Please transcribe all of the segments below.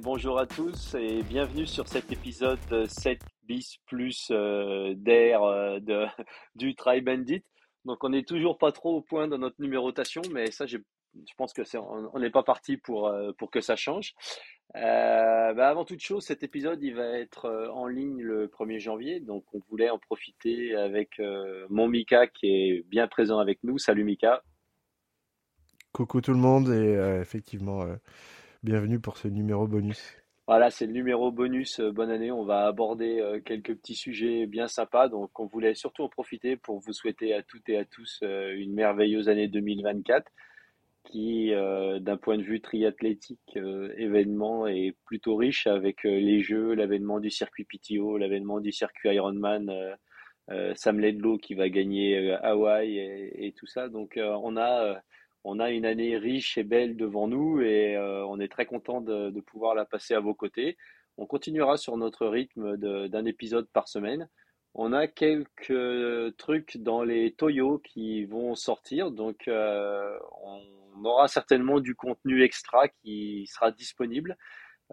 Bonjour à tous et bienvenue sur cet épisode 7 bis plus euh, d'air euh, du Try Bandit. Donc on n'est toujours pas trop au point dans notre numérotation, mais ça je pense que c'est on n'est pas parti pour euh, pour que ça change. Bah, avant toute chose, cet épisode il va être en ligne le 1er janvier, donc on voulait en profiter avec mon Mika qui est bien présent avec nous. Salut Mika. Coucou tout le monde et effectivement Bienvenue pour ce numéro bonus. Voilà, c'est le numéro bonus. Euh, bonne année. On va aborder euh, quelques petits sujets bien sympas. Donc, on voulait surtout en profiter pour vous souhaiter à toutes et à tous euh, une merveilleuse année 2024 qui, d'un point de vue triathlétique, événement est plutôt riche avec les Jeux, l'avènement du circuit PTO, l'avènement du circuit Ironman, Sam Ledlow qui va gagner Hawaï et, et, tout ça. Donc, on a on a une année riche et belle devant nous et euh, on est très content de, pouvoir la passer à vos côtés. On continuera sur notre rythme d'un épisode par semaine. On a quelques trucs dans les Toyo qui vont sortir, donc euh, on aura certainement du contenu extra qui sera disponible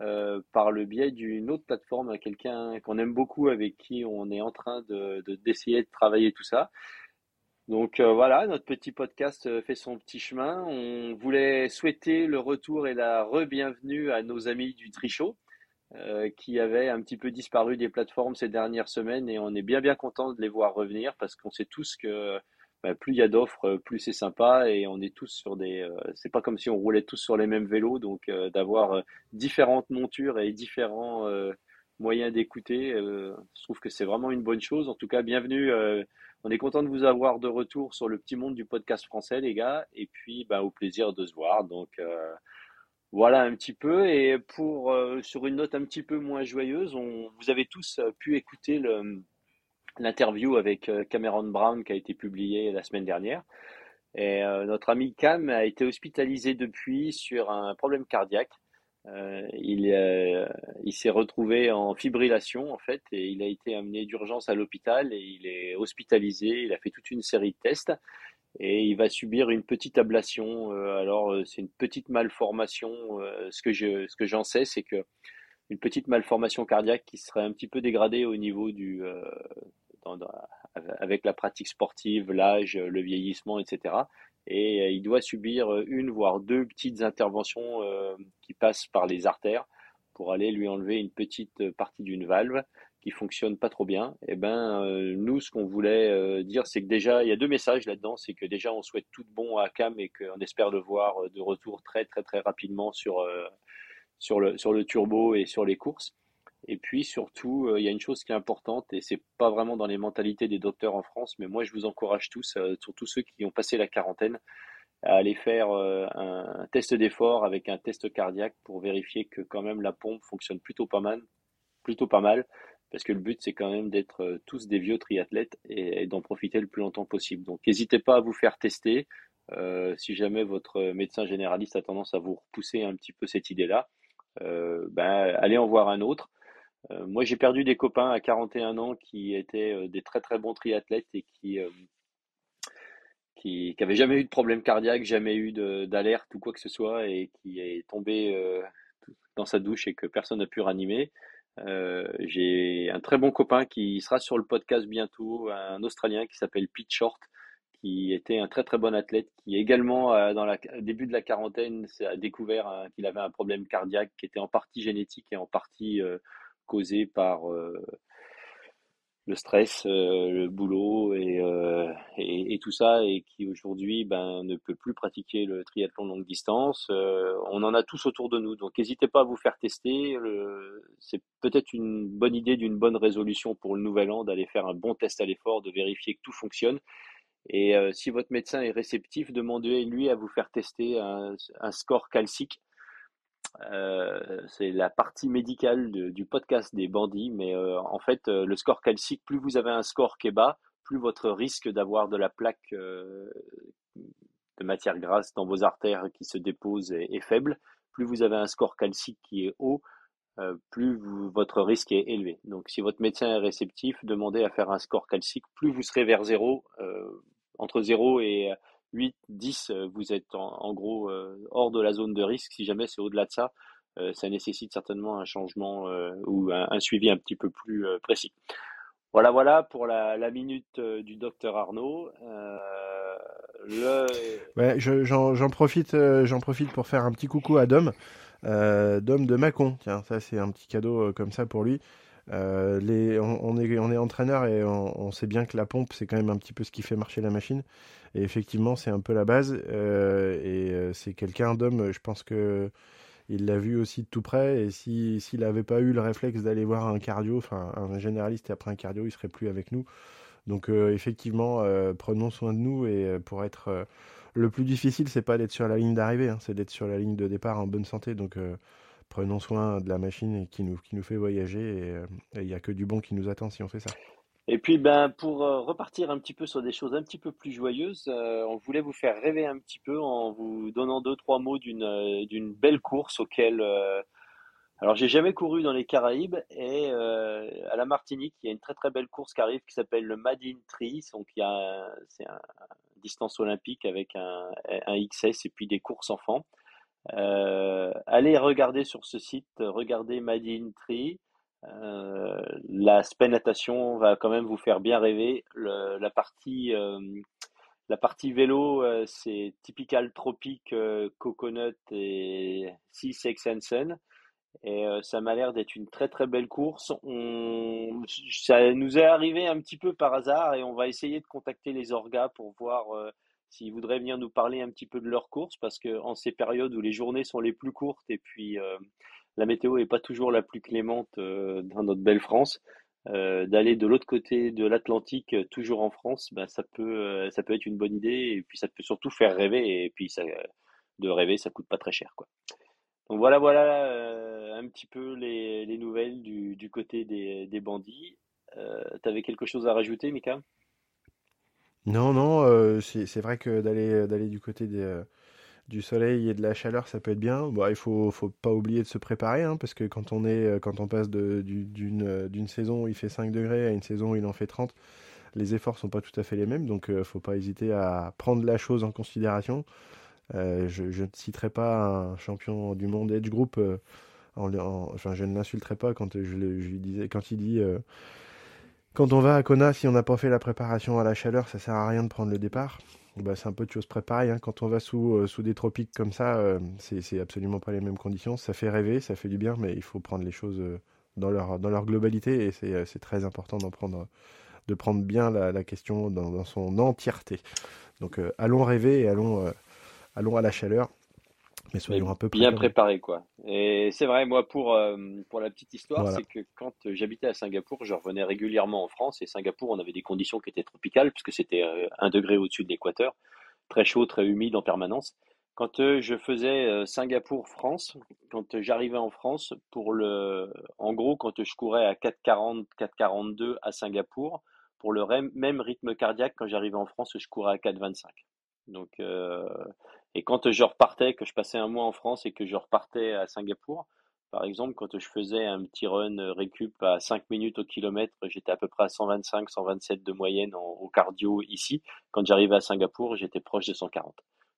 euh, par le biais d'une autre plateforme, à quelqu'un qu'on aime beaucoup, avec qui on est en train d'essayer de travailler tout ça. Donc euh, voilà, notre petit podcast euh, fait son petit chemin. On voulait souhaiter le retour et la re-bienvenue à nos amis du Trichot, euh, qui avaient un petit peu disparu des plateformes ces dernières semaines et on est bien bien content de les voir revenir parce qu'on sait tous que bah, plus il y a d'offres, plus c'est sympa et on est tous sur des. c'est pas comme si on roulait tous sur les mêmes vélos, donc d'avoir différentes montures et différents moyens d'écouter, je trouve que c'est vraiment une bonne chose. En tout cas, bienvenue on est content de vous avoir de retour sur le petit monde du podcast français, les gars. Et puis, bah, au plaisir de se voir. Donc, euh, voilà un petit peu. Et pour, euh, sur une note un petit peu moins joyeuse, vous avez tous euh, pu écouter l'interview avec Cameron Brown qui a été publiée la semaine dernière. Et notre ami Cam a été hospitalisé depuis sur un problème cardiaque. Euh, il, euh, il s'est retrouvé en fibrillation en fait et il a été amené d'urgence à l'hôpital et il est hospitalisé. Il a fait toute une série de tests et il va subir une petite ablation. Euh, alors c'est une petite malformation. ce que je, ce que j'en sais, c'est que une petite malformation cardiaque qui serait un petit peu dégradée au niveau du avec la pratique sportive, l'âge, le vieillissement, etc et euh, il doit subir euh, une voire deux petites interventions euh, qui passent par les artères pour aller lui enlever une petite partie d'une valve qui fonctionne pas trop bien. Et eh ben nous ce qu'on voulait dire c'est que déjà il y a deux messages là-dedans, c'est que déjà on souhaite tout bon à Cam et qu'on espère le voir de retour très très très rapidement sur sur le sur le turbo et sur les courses. Et puis surtout, euh, il y a une chose qui est importante, et c'est pas vraiment dans les mentalités des docteurs en France, mais moi je vous encourage tous, euh, surtout ceux qui ont passé la quarantaine, à aller faire euh, un test d'effort avec un test cardiaque pour vérifier que quand même la pompe fonctionne plutôt pas mal, plutôt pas mal, parce que le but c'est quand même d'être tous des vieux triathlètes et, d'en profiter le plus longtemps possible. Donc n'hésitez pas à vous faire tester. si jamais votre médecin généraliste a tendance à vous repousser un petit peu cette idée-là, ben, allez en voir un autre. Euh, moi, j'ai perdu des copains à 41 ans qui étaient euh, des très très bons triathlètes et qui euh, qui, qui jamais eu de problème cardiaque, jamais eu d'alerte ou quoi que ce soit et qui est tombé dans sa douche et que personne n'a pu ranimer. j'ai un très bon copain qui sera sur le podcast bientôt, un Australien qui s'appelle Pete Short, qui était un très très bon athlète, qui également, dans le début de la quarantaine, a découvert qu'il avait un problème cardiaque qui était en partie génétique et en partie causé par euh, le stress, euh, le boulot euh, et, tout ça, et qui aujourd'hui ben, ne peut plus pratiquer le triathlon longue distance. on en a tous autour de nous, donc n'hésitez pas à vous faire tester. C'est peut-être une bonne idée d'une bonne résolution pour le nouvel an d'aller faire un bon test à l'effort, de vérifier que tout fonctionne. Et si votre médecin est réceptif, demandez-lui à vous faire tester un score calcique euh, c'est la partie médicale du podcast des bandits, mais euh, en fait, euh, le score calcique, plus vous avez un score qui est bas, plus votre risque d'avoir de la plaque de matière grasse dans vos artères qui se dépose est, faible. Plus vous avez un score calcique qui est haut, plus votre risque est élevé. Donc, si votre médecin est réceptif, demandez à faire un score calcique. Plus vous serez vers zéro, entre 0 et 8, 10, euh, vous êtes en, gros euh, hors de la zone de risque. Si jamais c'est au-delà de ça, ça nécessite certainement un changement ou un, suivi un petit peu plus précis. Voilà, voilà pour la, minute du docteur Arnaud. Ouais, j'en profite, j'en profite pour faire un petit coucou à Dom. Dom de Macon, tiens, ça c'est un petit cadeau comme ça pour lui. Euh, les, on, est, on est entraîneur et on, sait bien que la pompe, c'est quand même un petit peu ce qui fait marcher la machine. Et effectivement, c'est un peu la base. Euh, et euh, c'est quelqu'un d'homme, je pense que il l'a vu aussi de tout près. Et s'il n'avait pas eu le réflexe d'aller voir un cardio, enfin un généraliste et après un cardio, il serait plus avec nous. Donc effectivement, prenons soin de nous. Et pour être le plus difficile, c'est pas d'être sur la ligne d'arrivée, hein, c'est d'être sur la ligne de départ en bonne santé. Donc prenons soin de la machine qui nous, qui nous fait voyager euh, et il n'y a que du bon qui nous attend si on fait ça. Et puis ben pour euh, repartir un petit peu sur des choses un petit peu plus joyeuses, euh, on voulait vous faire rêver un petit peu en vous donnant deux trois mots d'une d'une belle course auquel alors j'ai jamais couru dans les Caraïbes et à la Martinique il y a une très très belle course qui arrive qui s'appelle le Madin Tri donc il y a c'est un, distance olympique avec un, un XS et puis des courses enfants. Euh, allez regarder sur ce site, regardez Made Tree. Euh, la spé natation va quand même vous faire bien rêver. la partie euh, la partie vélo, c'est typical tropique, coconut et Sea Sun. Et ça m'a l'air d'être une très très belle course. Ça nous est arrivé un petit peu par hasard et on va essayer de contacter les orgas pour voir s'ils voudraient venir nous parler un petit peu de leur course, parce que en ces périodes où les journées sont les plus courtes et puis euh, la météo n'est pas toujours la plus clémente euh, dans notre belle France, euh, d'aller de l'autre côté de l'Atlantique, toujours en France, ben, ça, peut, ça peut être une bonne idée et puis ça peut surtout faire rêver et puis ça, de rêver, ça coûte pas très cher. Quoi. Donc voilà, voilà un petit peu les, les nouvelles du, du, côté des, des bandits. tu avais quelque chose à rajouter, Mika? Non, non, euh, c'est vrai que d'aller d'aller du côté des, euh, du soleil et de la chaleur, ça peut être bien. Il faut faut pas oublier de se préparer, hein, parce que quand on est euh, quand on passe d'une d'une saison où il fait 5 degrés à une saison où il en fait 30, les efforts sont pas tout à fait les mêmes, donc faut pas hésiter à prendre la chose en considération. je, ne citerai pas un champion du monde Edge Group, en, enfin je ne l'insulterai pas quand je, je, lui disais quand il dit quand on va à Kona, si on n'a pas fait la préparation à la chaleur, ça sert à rien de prendre le départ. Bah, c'est un peu de choses préparées. Hein. Quand on va sous, euh, sous des tropiques comme ça, euh, c'est absolument pas les mêmes conditions. Ça fait rêver, ça fait du bien, mais il faut prendre les choses euh, dans, leur, globalité et c'est très important prendre, de prendre bien la, question dans, son entièreté. Donc allons rêver et allons à la chaleur mais soyons un peu bien préparés quoi. Et c'est vrai, moi pour euh, pour la petite histoire, c'est que quand j'habitais à Singapour, je revenais régulièrement en France et Singapour, on avait des conditions qui étaient tropicales puisque c'était euh, un degré au-dessus de l'équateur, très chaud, très humide en permanence. Quand euh, je faisais Singapour-France, quand j'arrivais en France, pour le, en gros, quand je courais à 4,40, 4,42 à Singapour, pour le même rythme cardiaque, quand j'arrivais en France, je courais à 4,25. Donc, euh, et quand je repartais, que je passais un mois en France et que je repartais à Singapour, par exemple, quand je faisais un petit run récup à 5 minutes au kilomètre, j'étais à peu près à 125, 127 de moyenne au cardio ici. Quand j'arrivais à Singapour, j'étais proche de 140.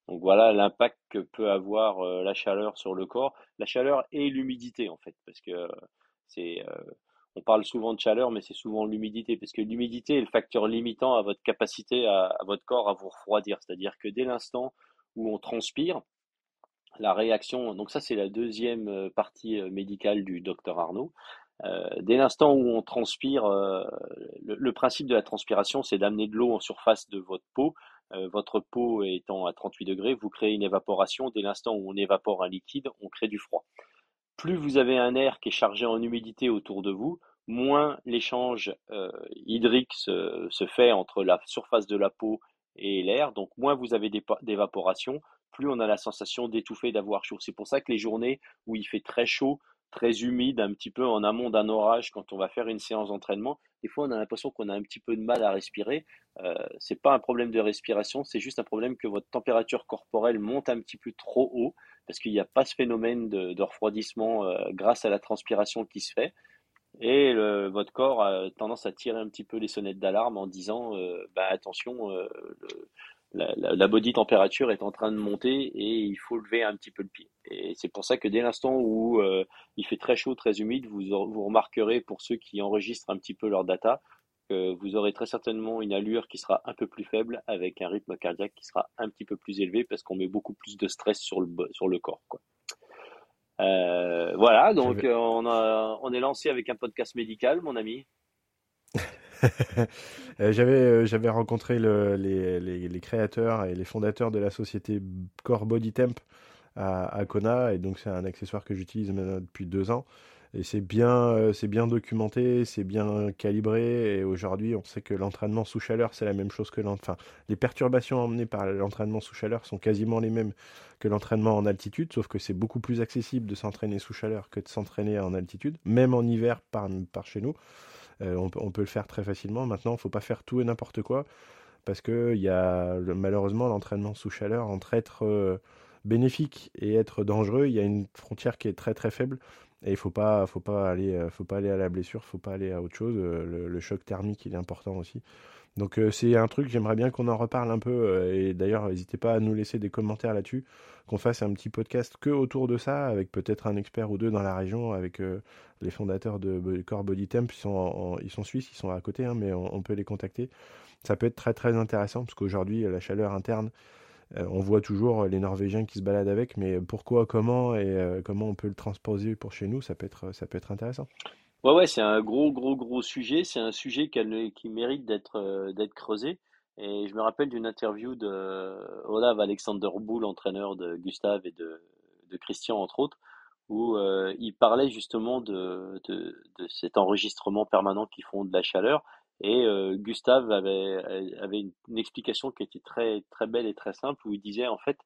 Donc voilà l'impact que peut avoir euh, la chaleur sur le corps, la chaleur et l'humidité en fait, parce que euh, c'est on parle souvent de chaleur, mais c'est souvent l'humidité, parce que l'humidité est le facteur limitant à votre capacité, à, votre corps à vous refroidir. C'est-à-dire que dès l'instant où on transpire, la réaction, donc ça c'est la deuxième euh, partie euh, médicale du docteur Arnaud, euh, dès l'instant où on transpire, le, principe de la transpiration, c'est d'amener de l'eau en surface de votre peau. votre peau étant à 38 degrés, vous créez une évaporation. Dès l'instant où on évapore un liquide, on crée du froid. Plus vous avez un air qui est chargé en humidité autour de vous, moins l'échange hydrique se, fait entre la surface de la peau et l'air, donc moins vous avez d'évaporation, plus on a la sensation d'étouffer, d'avoir chaud. C'est pour ça que les journées où il fait très chaud, très humide, un petit peu en amont d'un orage, quand on va faire une séance d'entraînement, des fois on a l'impression qu'on a un petit peu de mal à respirer. Euh, c'est pas un problème de respiration, c'est juste un problème que votre température corporelle monte un petit peu trop haut, parce qu'il n'y a pas ce phénomène de, refroidissement euh, grâce à la transpiration qui se fait. Et votre corps a tendance à tirer un petit peu les sonnettes d'alarme en disant euh, bah, attention, euh, la, body température est en train de monter et il faut lever un petit peu le pied. Et c'est pour ça que dès l'instant où euh, il fait très chaud, très humide, vous, vous remarquerez pour ceux qui enregistrent un petit peu leur data que vous aurez très certainement une allure qui sera un peu plus faible avec un rythme cardiaque qui sera un petit peu plus élevé parce qu'on met beaucoup plus de stress sur le, sur le corps. Quoi. Euh, voilà, donc on, a, on est lancé avec un podcast médical, mon ami. Euh, j'avais, euh, j'avais rencontré le, les, les, créateurs et les fondateurs de la société Core Body Temp à, à Kona, et donc c'est un accessoire que j'utilise maintenant depuis deux ans. Et c'est bien, euh, c'est bien documenté, c'est bien calibré. Et aujourd'hui, on sait que l'entraînement sous chaleur, c'est la même chose que l'entraînement. Enfin, les perturbations emmenées par l'entraînement sous chaleur sont quasiment les mêmes que l'entraînement en altitude, sauf que c'est beaucoup plus accessible de s'entraîner sous chaleur que de s'entraîner en altitude, même en hiver par, par chez nous. Euh, on, peut le faire très facilement. Maintenant, il ne faut pas faire tout et n'importe quoi parce que y a, malheureusement l'entraînement sous chaleur entre être euh, bénéfique et être dangereux, il y a une frontière qui est très très faible et il faut pas faut pas aller euh, faut pas aller à la blessure, faut pas aller à autre chose. Le, choc thermique il est important aussi. Donc c'est un truc j'aimerais bien qu'on en reparle un peu et d'ailleurs n'hésitez pas à nous laisser des commentaires là-dessus, qu'on fasse un petit podcast que autour de ça avec peut-être un expert ou deux dans la région avec les fondateurs de Core Body Temp, ils sont, suisses, ils sont à côté, hein, mais on, peut les contacter. Ça peut être très très intéressant parce qu'aujourd'hui, la chaleur interne, euh, on voit toujours les Norvégiens qui se baladent avec, mais pourquoi, comment et euh, comment on peut le transposer pour chez nous, ça peut être, ça peut être intéressant. Ouais, ouais, c'est un gros, gros, gros sujet. C'est un sujet qui mérite d'être euh, d'être creusé. Et je me rappelle d'une interview de Olaf Alexander Boul, entraîneur de Gustave et de, de Christian, entre autres, où euh, il parlait justement de, de, de cet enregistrement permanent qu'ils font de la chaleur. Et euh, Gustave avait, avait une, explication qui était très, très belle et très simple, où il disait en fait,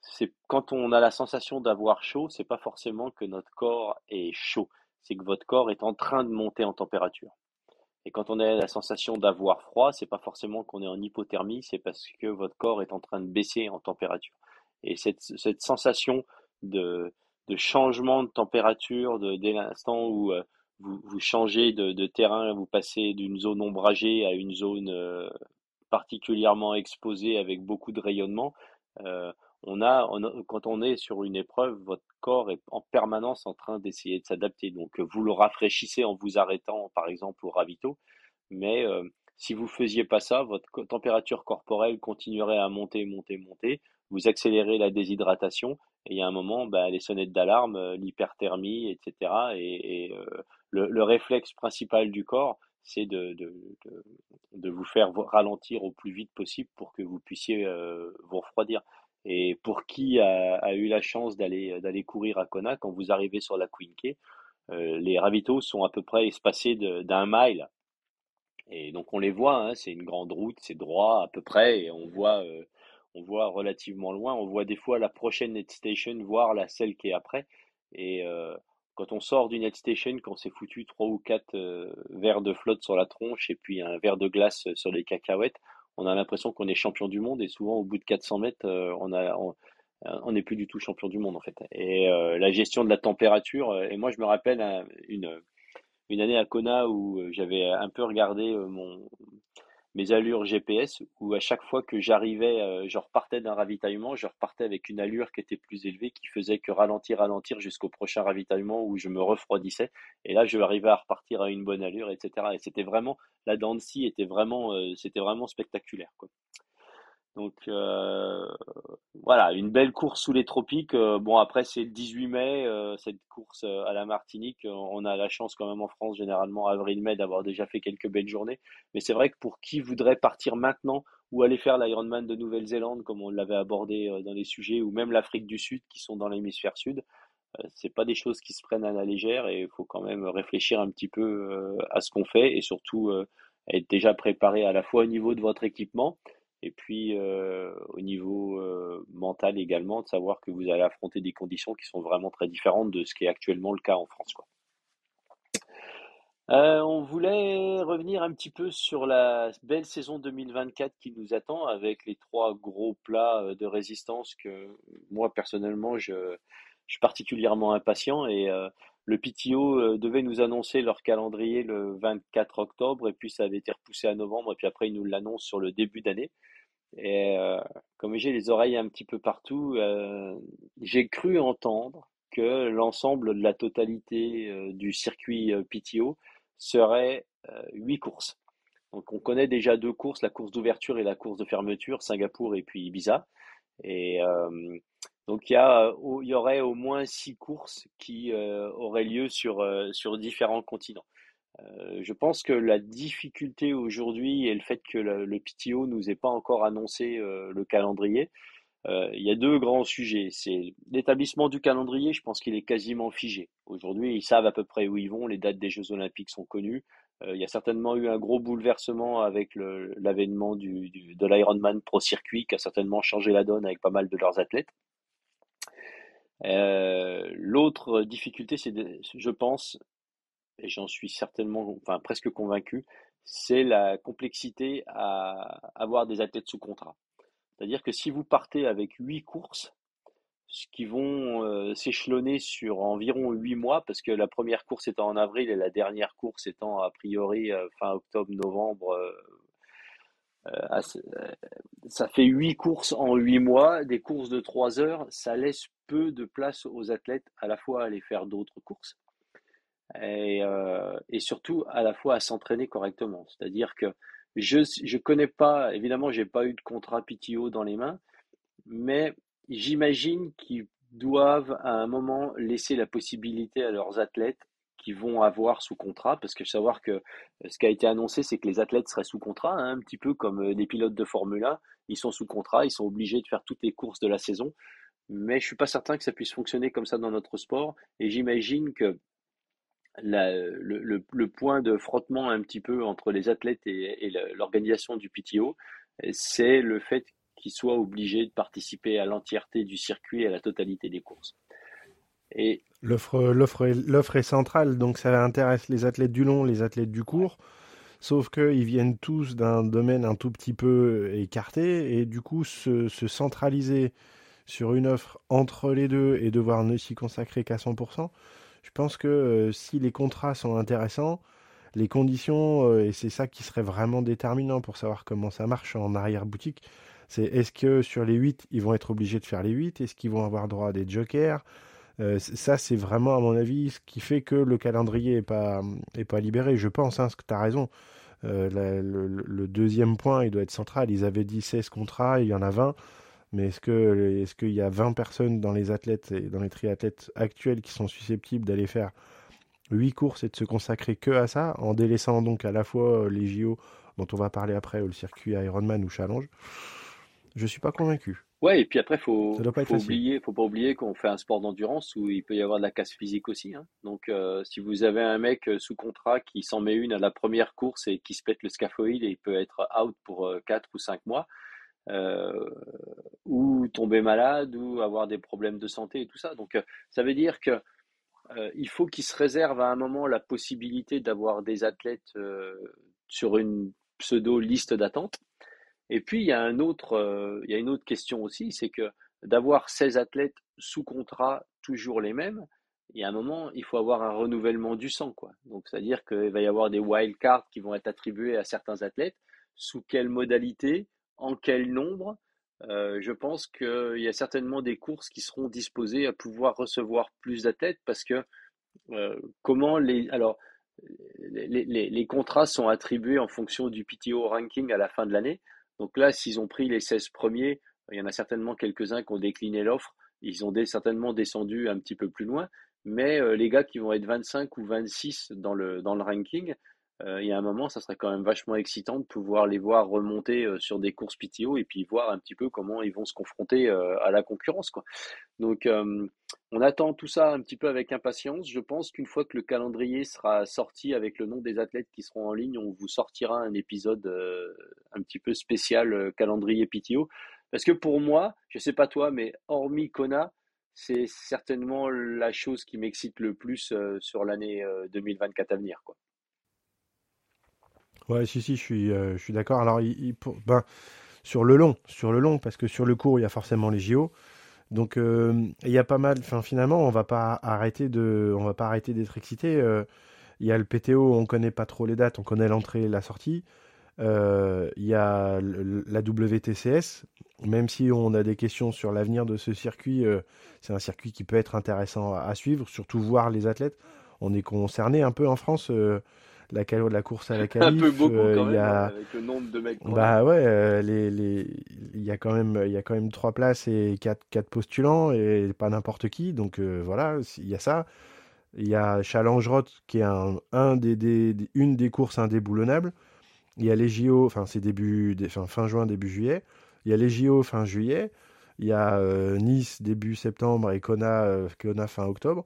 c'est quand on a la sensation d'avoir chaud, c'est pas forcément que notre corps est chaud, c'est que votre corps est en train de monter en température. Et quand on a la sensation d'avoir froid, c'est pas forcément qu'on est en hypothermie, c'est parce que votre corps est en train de baisser en température. Et cette, cette sensation de, de changement de température de, dès l'instant où euh, vous, changez de, terrain, vous passez d'une zone ombragée à une zone euh, particulièrement exposée avec beaucoup de rayonnement. Euh, on a, quand on est sur une épreuve, votre corps est en permanence en train d'essayer de s'adapter. Donc, vous le rafraîchissez en vous arrêtant, par exemple, au ravito. Mais si vous faisiez pas ça, votre température corporelle continuerait à monter, monter, monter. Vous accélérez la déshydratation et il y a un moment, bah, les sonnettes d'alarme, euh, l'hyperthermie, etc. Et, et euh, le, le, réflexe principal du corps, c'est de, de, de, de, vous faire ralentir au plus vite possible pour que vous puissiez euh, vous refroidir. Et pour qui a, a eu la chance d'aller d'aller courir à Kona, quand vous arrivez sur la Queen euh, les ravitaux sont à peu près espacés d'un mile. Et donc on les voit, hein, c'est une grande route, c'est droit à peu près, et on voit euh, on voit relativement loin. On voit des fois la prochaine net station, voire la celle qui est après. Et euh, quand on sort d'une net station, quand s'est foutu trois ou quatre euh, verres de flotte sur la tronche et puis un verre de glace sur les cacahuètes, on a l'impression qu'on est champion du monde. Et souvent, au bout de 400 mètres, euh, on on n'est plus du tout champion du monde en fait. Et la gestion de la température, et moi je me rappelle une, une année à Kona où j'avais un peu regardé mon, mes allures GPS où à chaque fois que j'arrivais, euh, je repartais d'un ravitaillement, je repartais avec une allure qui était plus élevée, qui faisait que ralentir, ralentir jusqu'au prochain ravitaillement où je me refroidissais. Et là, je arrivais à repartir à une bonne allure, etc. Et c'était vraiment, la Dancy était vraiment, euh, c'était vraiment spectaculaire. Donc euh, voilà, une belle course sous les tropiques. Euh, bon après c'est le 18 mai, euh, cette course à la Martinique. On a la chance quand même en France généralement avril-mai d'avoir déjà fait quelques belles journées. Mais c'est vrai que pour qui voudrait partir maintenant ou aller faire l'Ironman de Nouvelle-Zélande comme on l'avait abordé dans les sujets, ou même l'Afrique du Sud qui sont dans l'hémisphère sud, c'est pas des choses qui se prennent à la légère et il faut quand même réfléchir un petit peu à ce qu'on fait et surtout être déjà préparé à la fois au niveau de votre équipement et puis euh, au niveau euh, mental également, de savoir que vous allez affronter des conditions qui sont vraiment très différentes de ce qui est actuellement le cas en France. Euh, on voulait revenir un petit peu sur la belle saison 2024 qui nous attend avec les trois gros plats de résistance que moi personnellement je, je suis particulièrement impatient et le PTO devait nous annoncer leur calendrier le 24 octobre et puis ça avait été repoussé à novembre et puis après ils nous l'annoncent sur le début d'année. Et comme j'ai les oreilles un petit peu partout, j'ai cru entendre que l'ensemble de la totalité du circuit PTO serait huit courses. Donc on connaît déjà deux courses, la course d'ouverture et la course de fermeture, Singapour et puis Ibiza. Et donc il y, aurait au moins six courses qui auraient lieu sur, différents continents. Je pense que la difficulté aujourd'hui et le fait que le, le PTO nous ait pas encore annoncé le calendrier, il y a deux grands sujets. C'est l'établissement du calendrier, je pense qu'il est quasiment figé. Aujourd'hui, ils savent à peu près où ils vont, les dates des Jeux Olympiques sont connues. Il y a certainement eu un gros bouleversement avec l'avènement de l'Ironman Pro Circuit qui a certainement changé la donne avec pas mal de leurs athlètes. L'autre difficulté, c'est, je pense, et j'en suis certainement, enfin presque convaincu, c'est la complexité à avoir des athlètes sous contrat. C'est-à-dire que si vous partez avec huit courses, qui vont euh, s'échelonner sur environ huit mois, parce que la première course étant en avril et la dernière course étant a priori euh, fin octobre, novembre, euh, ça fait huit courses en huit mois, des courses de trois heures, ça laisse peu de place aux athlètes à la fois à aller faire d'autres courses, et, et surtout à la fois à s'entraîner correctement. C'est-à-dire que je je connais pas, évidemment, j'ai pas eu de contrat PTO dans les mains, mais j'imagine qu'ils doivent à un moment laisser la possibilité à leurs athlètes qui vont avoir sous contrat, parce que savoir que ce qui a été annoncé, c'est que les athlètes seraient sous contrat, hein, un petit peu comme des pilotes de Formule 1, ils sont sous contrat, ils sont obligés de faire toutes les courses de la saison, mais je suis pas certain que ça puisse fonctionner comme ça dans notre sport, et j'imagine que le, point de frottement un petit peu entre les athlètes et, l'organisation du PTO, c'est le fait qu'ils soient obligés de participer à l'entièreté du circuit et à la totalité des courses. Et l'offre, est centrale, donc ça intéresse les athlètes du long, les athlètes du court. Sauf qu'ils viennent tous d'un domaine un tout petit peu écarté et du coup se, se centraliser sur une offre entre les deux et devoir ne s'y consacrer qu'à 100%, je pense que euh, si les contrats sont intéressants, les conditions, euh, et c'est ça qui serait vraiment déterminant pour savoir comment ça marche en arrière-boutique, c'est est-ce que sur les 8, ils vont être obligés de faire les 8 Est-ce qu'ils vont avoir droit à des jokers? Euh, Ça, c'est vraiment, à mon avis, ce qui fait que le calendrier n'est pas, est pas libéré. Je pense, hein, tu as raison. le, le, deuxième point, il doit être central. Ils avaient dit 16 contrats, il y en a 20. Mais est-ce qu'il y a 20 personnes dans les athlètes et dans les triathlètes actuels qui sont susceptibles d'aller faire 8 courses et de se consacrer que à ça, en délaissant donc à la fois euh, les JO dont on va parler après, ou le circuit Ironman ou Challenge? Je suis pas convaincu. Ouais, et puis après, faut, faut oublier, faut pas oublier qu'on fait un sport d'endurance où il peut y avoir de la casse physique aussi. Hein. Donc, euh, si vous avez un mec euh, sous contrat qui s'en met une à la première course et qui se pète le scaphoïde et il peut être out pour 4 ou 5 mois, euh, ou tomber malade ou avoir des problèmes de santé et tout ça. Donc euh, ça veut dire que euh, il faut qu'ils se réservent à un moment la possibilité d'avoir des athlètes sur une pseudo liste d'attente. Et puis il y a un autre, a une autre question aussi, c'est que d'avoir 16 athlètes sous contrat, toujours les mêmes, il y a un moment, il faut avoir un renouvellement du sang, quoi. Donc, c'est-à-dire qu'il va y avoir des wild cards qui vont être attribués à certains athlètes. Sous quelle modalité? En quel nombre? Euh, je pense qu'il y a certainement des courses qui seront disposées à pouvoir recevoir plus d'athlètes parce que euh, comment les alors les, les, contrats sont attribués en fonction du PTO ranking à la fin de l'année. Donc là, s'ils ont pris les 16 premiers, il y en a certainement quelques-uns qui ont décliné l'offre. Ils ont certainement descendu un petit peu plus loin. Mais euh, les gars qui vont être 25 ou 26 dans le, dans le ranking, il y a un moment, ça serait quand même vachement excitant de pouvoir les voir remonter euh, sur des courses PTO et puis voir un petit peu comment ils vont se confronter euh, à la concurrence. Quoi. Donc, on attend tout ça un petit peu avec impatience. Je pense qu'une fois que le calendrier sera sorti avec le nom des athlètes qui seront en ligne, on vous sortira un épisode un petit peu spécial calendrier PTO. Parce que pour moi, je sais pas toi, mais hormis Kona, c'est certainement la chose qui m'excite le plus sur l'année 2024 à venir. Quoi. Ouais, si, si, je suis, euh, je suis d'accord. Alors, ben, sur le long, sur le long, parce que sur le court, il y a forcément les JO. Donc, euh, il y a pas mal. Enfin, finalement, on va pas arrêter de, on va pas arrêter d'être excité. Euh, il y a le PTO, on connaît pas trop les dates, on connaît l'entrée et la sortie. il y a la WTCS, même si on a des questions sur l'avenir de ce circuit, c'est un circuit qui peut être intéressant à, suivre, surtout voir les athlètes. On est concerné un peu en France la, la course à la qualif. Un peu beaucoup quand même, a... avec le nombre de mecs. Bah ouais, les, les... il y a quand même il y a quand même trois places et quatre, quatre postulants et pas n'importe qui. Donc voilà, il y a ça. Il y a Challenge Roth qui est un, un des, des, une des courses indéboulonnables. Il y a les JO, enfin c'est début, fin, fin juin, début juillet. Il y a les JO fin juillet. Il y a euh, Nice début septembre et Kona, euh, Kona fin octobre.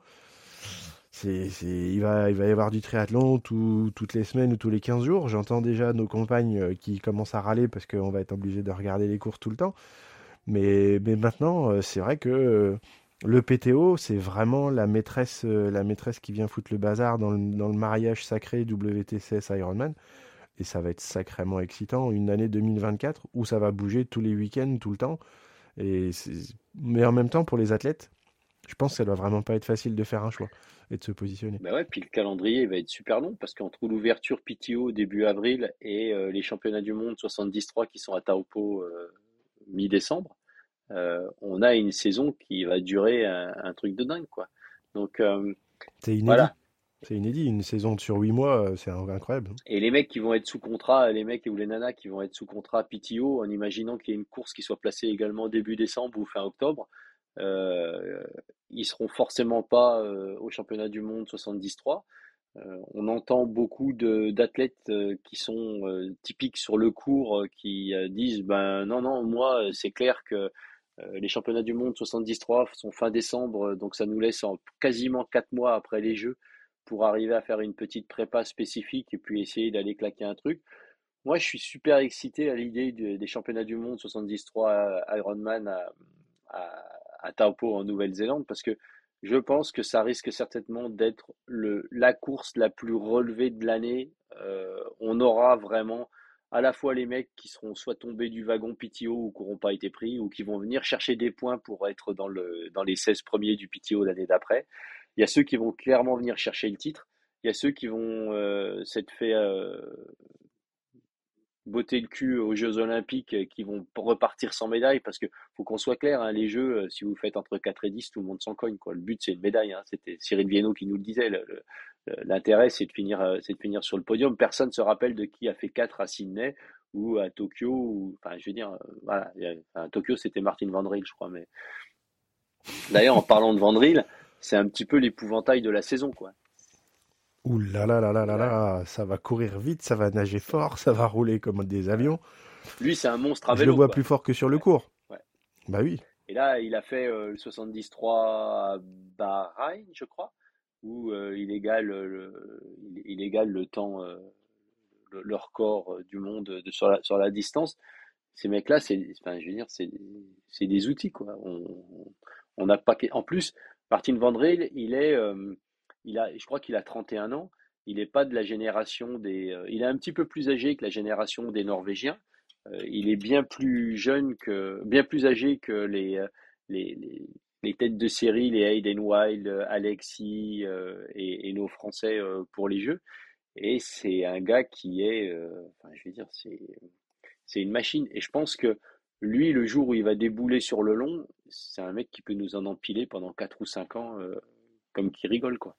Il, va, il va y avoir du triathlon toutes les semaines ou tous les 15 jours. J'entends déjà nos compagnes euh, qui commencent à râler parce qu'on va être obligé de regarder les courses tout le temps. Mais, mais maintenant, c'est vrai que le PTO, c'est vraiment la maîtresse, la maîtresse qui vient foutre le bazar dans le, dans le mariage sacré WTCS Ironman et ça va être sacrément excitant. Une année 2024 où ça va bouger tous les week-ends, tout le temps. Et mais en même temps, pour les athlètes, je pense que ça doit vraiment pas être facile de faire un choix et de se positionner. Bah ouais, puis le calendrier va être super long parce qu'entre l'ouverture PTO début avril et euh, les championnats du monde 73 qui sont à Taupo euh, mi-décembre, euh, on a une saison qui va durer un, truc de dingue quoi. Donc c'est Voilà. C'est inédit, une saison sur 8 mois, c'est incroyable. Et les mecs qui vont être sous contrat, les mecs ou les nanas qui vont être sous contrat PTO, en imaginant qu'il y ait une course qui soit placée également début décembre ou fin octobre, euh, ils seront forcément pas euh, au championnat du monde 73. Euh, on entend beaucoup d'athlètes qui sont typiques sur le cours qui disent ben non non moi c'est clair que les championnats du monde 73 sont fin décembre donc ça nous laisse en quasiment 4 mois après les Jeux pour arriver à faire une petite prépa spécifique et puis essayer d'aller claquer un truc. Moi, je suis super excité à l'idée des championnats du monde 73 Ironman à, à, à Taupo en Nouvelle-Zélande parce que je pense que ça risque certainement d'être la course la plus relevée de l'année. Euh, on aura vraiment à la fois les mecs qui seront soit tombés du wagon PTO ou qui n'auront pas été pris ou qui vont venir chercher des points pour être dans, le, dans les 16 premiers du PTO l'année d'après. Il y a ceux qui vont clairement venir chercher le titre. Il y a ceux qui vont euh, s'être fait euh, botter le cul aux Jeux Olympiques, qui vont repartir sans médaille, parce que faut qu'on soit clair, hein, les Jeux, euh, si vous faites entre 4 et 10, tout le monde s'en cogne. Quoi. Le but, c'est une médaille. Hein. C'était Cyril Viennot qui nous le disait. L'intérêt, c'est de, finir, c'est de finir sur le podium. Personne ne se rappelle de qui a fait 4 à Sydney ou à Tokyo. Enfin, je veux dire, voilà. À Tokyo, c'était Martin Vandril, je crois. Mais D'ailleurs, en parlant de Vandril, c'est un petit peu l'épouvantail de la saison, quoi. Ouh là là là là là là, ça va courir vite, ça va nager fort, ça va rouler comme des avions. Lui, c'est un monstre à vélo. Je le vois plus fort que sur le cours. Ouais. Bah oui. Et là, il a fait euh, le 73 à Bahreïn, je crois, où euh, il, égale le, il, égale le temps, euh, le, record du monde de, sur, la, sur la distance. Ces mecs-là, c'est, enfin, je veux dire, c'est, c'est des outils, quoi. On, on pas. En plus, Martin Vandrel, il est, euh, il a, je crois qu'il a 31 ans. Il n'est pas de la génération des. Euh, il est un petit peu plus âgé que la génération des Norvégiens. Euh, il est bien plus jeune que, bien plus âgé que les, les, les, têtes de série, les Hayden Wild, Alexis et, nos Français pour les Jeux. Et c'est un gars qui est, enfin, je veux dire, c'est, c'est une machine. Et je pense que lui, le jour où il va débouler sur le long, c'est un mec qui peut nous en empiler pendant 4 ou 5 ans, euh, comme qui rigole, quoi.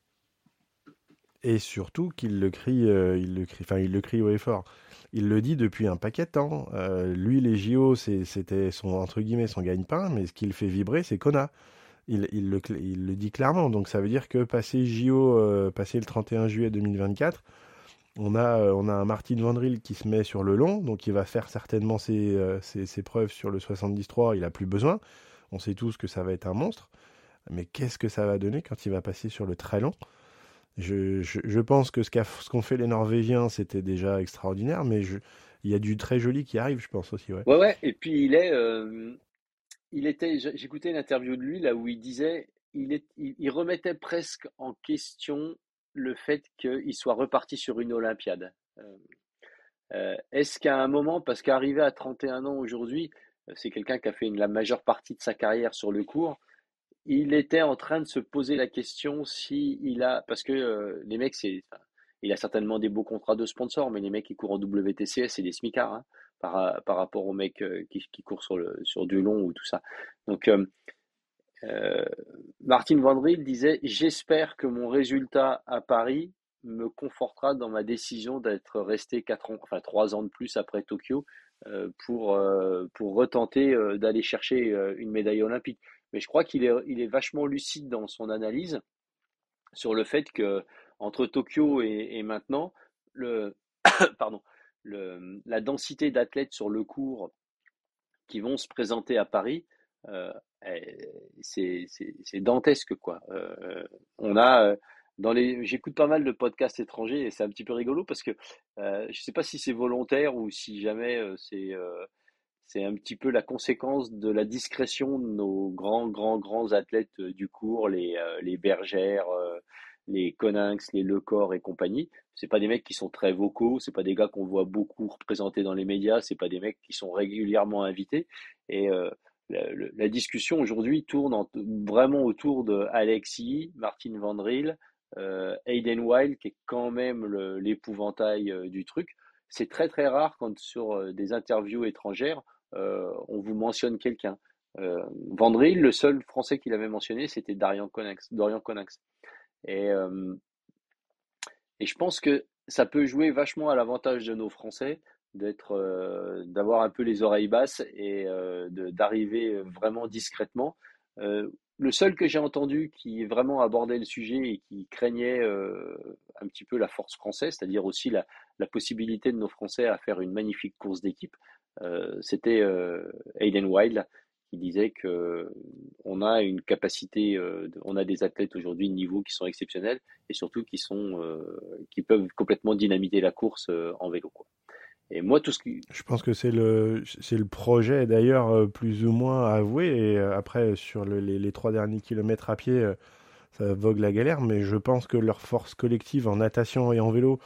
Et surtout qu'il le crie, euh, il le crie, enfin il le crie haut et fort. Il le dit depuis un paquet de temps. Euh, lui, les JO, c'était son entre guillemets son gagne-pain, mais ce qui le fait vibrer, c'est Kona. Il, le, dit clairement. Donc ça veut dire que passer JO, passer le 31 juillet 2024, on a, euh, on a un Martin Vandril qui se met sur le long, donc il va faire certainement ses, euh, preuves sur le 73, il a plus besoin. On sait tous que ça va être un monstre. Mais qu'est-ce que ça va donner quand il va passer sur le très long? Je, pense que ce qu'ont fait les Norvégiens, c'était déjà extraordinaire, mais il y a du très joli qui arrive, je pense aussi. Ouais, ouais, Et puis il est, euh, était, j'écoutais une interview de lui là où il disait, il, remettait presque en question le fait qu'il soit reparti sur une Olympiade. Euh, euh, est-ce qu'à un moment, parce qu'arrivé à 31 ans aujourd'hui, c'est quelqu'un qui a fait la majeure partie de sa carrière sur le cours, il était en train de se poser la question si il a, parce que les mecs, il a certainement des beaux contrats de sponsor, mais les mecs qui courent en WTCS, c'est des smicards hein, par, par rapport aux mecs qui, qui courent sur, sur du long ou tout ça. Donc, euh, Martin Vandril disait J'espère que mon résultat à Paris me confortera dans ma décision d'être resté quatre ans, enfin trois ans de plus après Tokyo euh, pour, euh, pour retenter d'aller chercher une médaille olympique. Mais je crois qu'il est, il est vachement lucide dans son analyse sur le fait que entre Tokyo et, maintenant, le, pardon, le, la densité d'athlètes sur le cours qui vont se présenter à Paris c'est dantesque quoi. Euh, on a euh, dans les, j'écoute pas mal de podcasts étrangers et c'est un petit peu rigolo parce que euh, je sais pas si c'est volontaire ou si jamais c'est c'est un petit peu la conséquence de la discrétion de nos grands grands grands athlètes du cours, les les bergères, les Coninx, les Lecor et compagnie. C'est pas des mecs qui sont très vocaux, c'est pas des gars qu'on voit beaucoup représentés dans les médias, c'est pas des mecs qui sont régulièrement invités et la, discussion aujourd'hui tourne vraiment autour de Alexis, Martin Vandril, euh, Aiden Wild, qui est quand même l'épouvantail euh, du truc. C'est très très rare quand sur euh, des interviews étrangères, on vous mentionne quelqu'un. Vandril, le seul français qu'il avait mentionné, c'était Dorian Conax. Dorian. Et, et je pense que ça peut jouer vachement à l'avantage de nos Français euh, d'avoir un peu les oreilles basses et euh, d'arriver vraiment discrètement. Euh, le seul que j'ai entendu qui vraiment abordait le sujet et qui craignait un petit peu la force française, c'est-à-dire aussi la, la, possibilité de nos Français à faire une magnifique course d'équipe, c'était Aiden Wild qui disait que on a une capacité, on a des athlètes aujourd'hui de niveau qui sont exceptionnels et surtout qui sont, qui peuvent complètement dynamiter la course en vélo. Et moi, tout ce qui... Je pense que c'est le, c'est le projet d'ailleurs euh, plus ou moins avoué. Et euh, après, sur les, trois derniers kilomètres à pied, euh, ça vogue la galère. Mais je pense que leur force collective en natation et en vélo,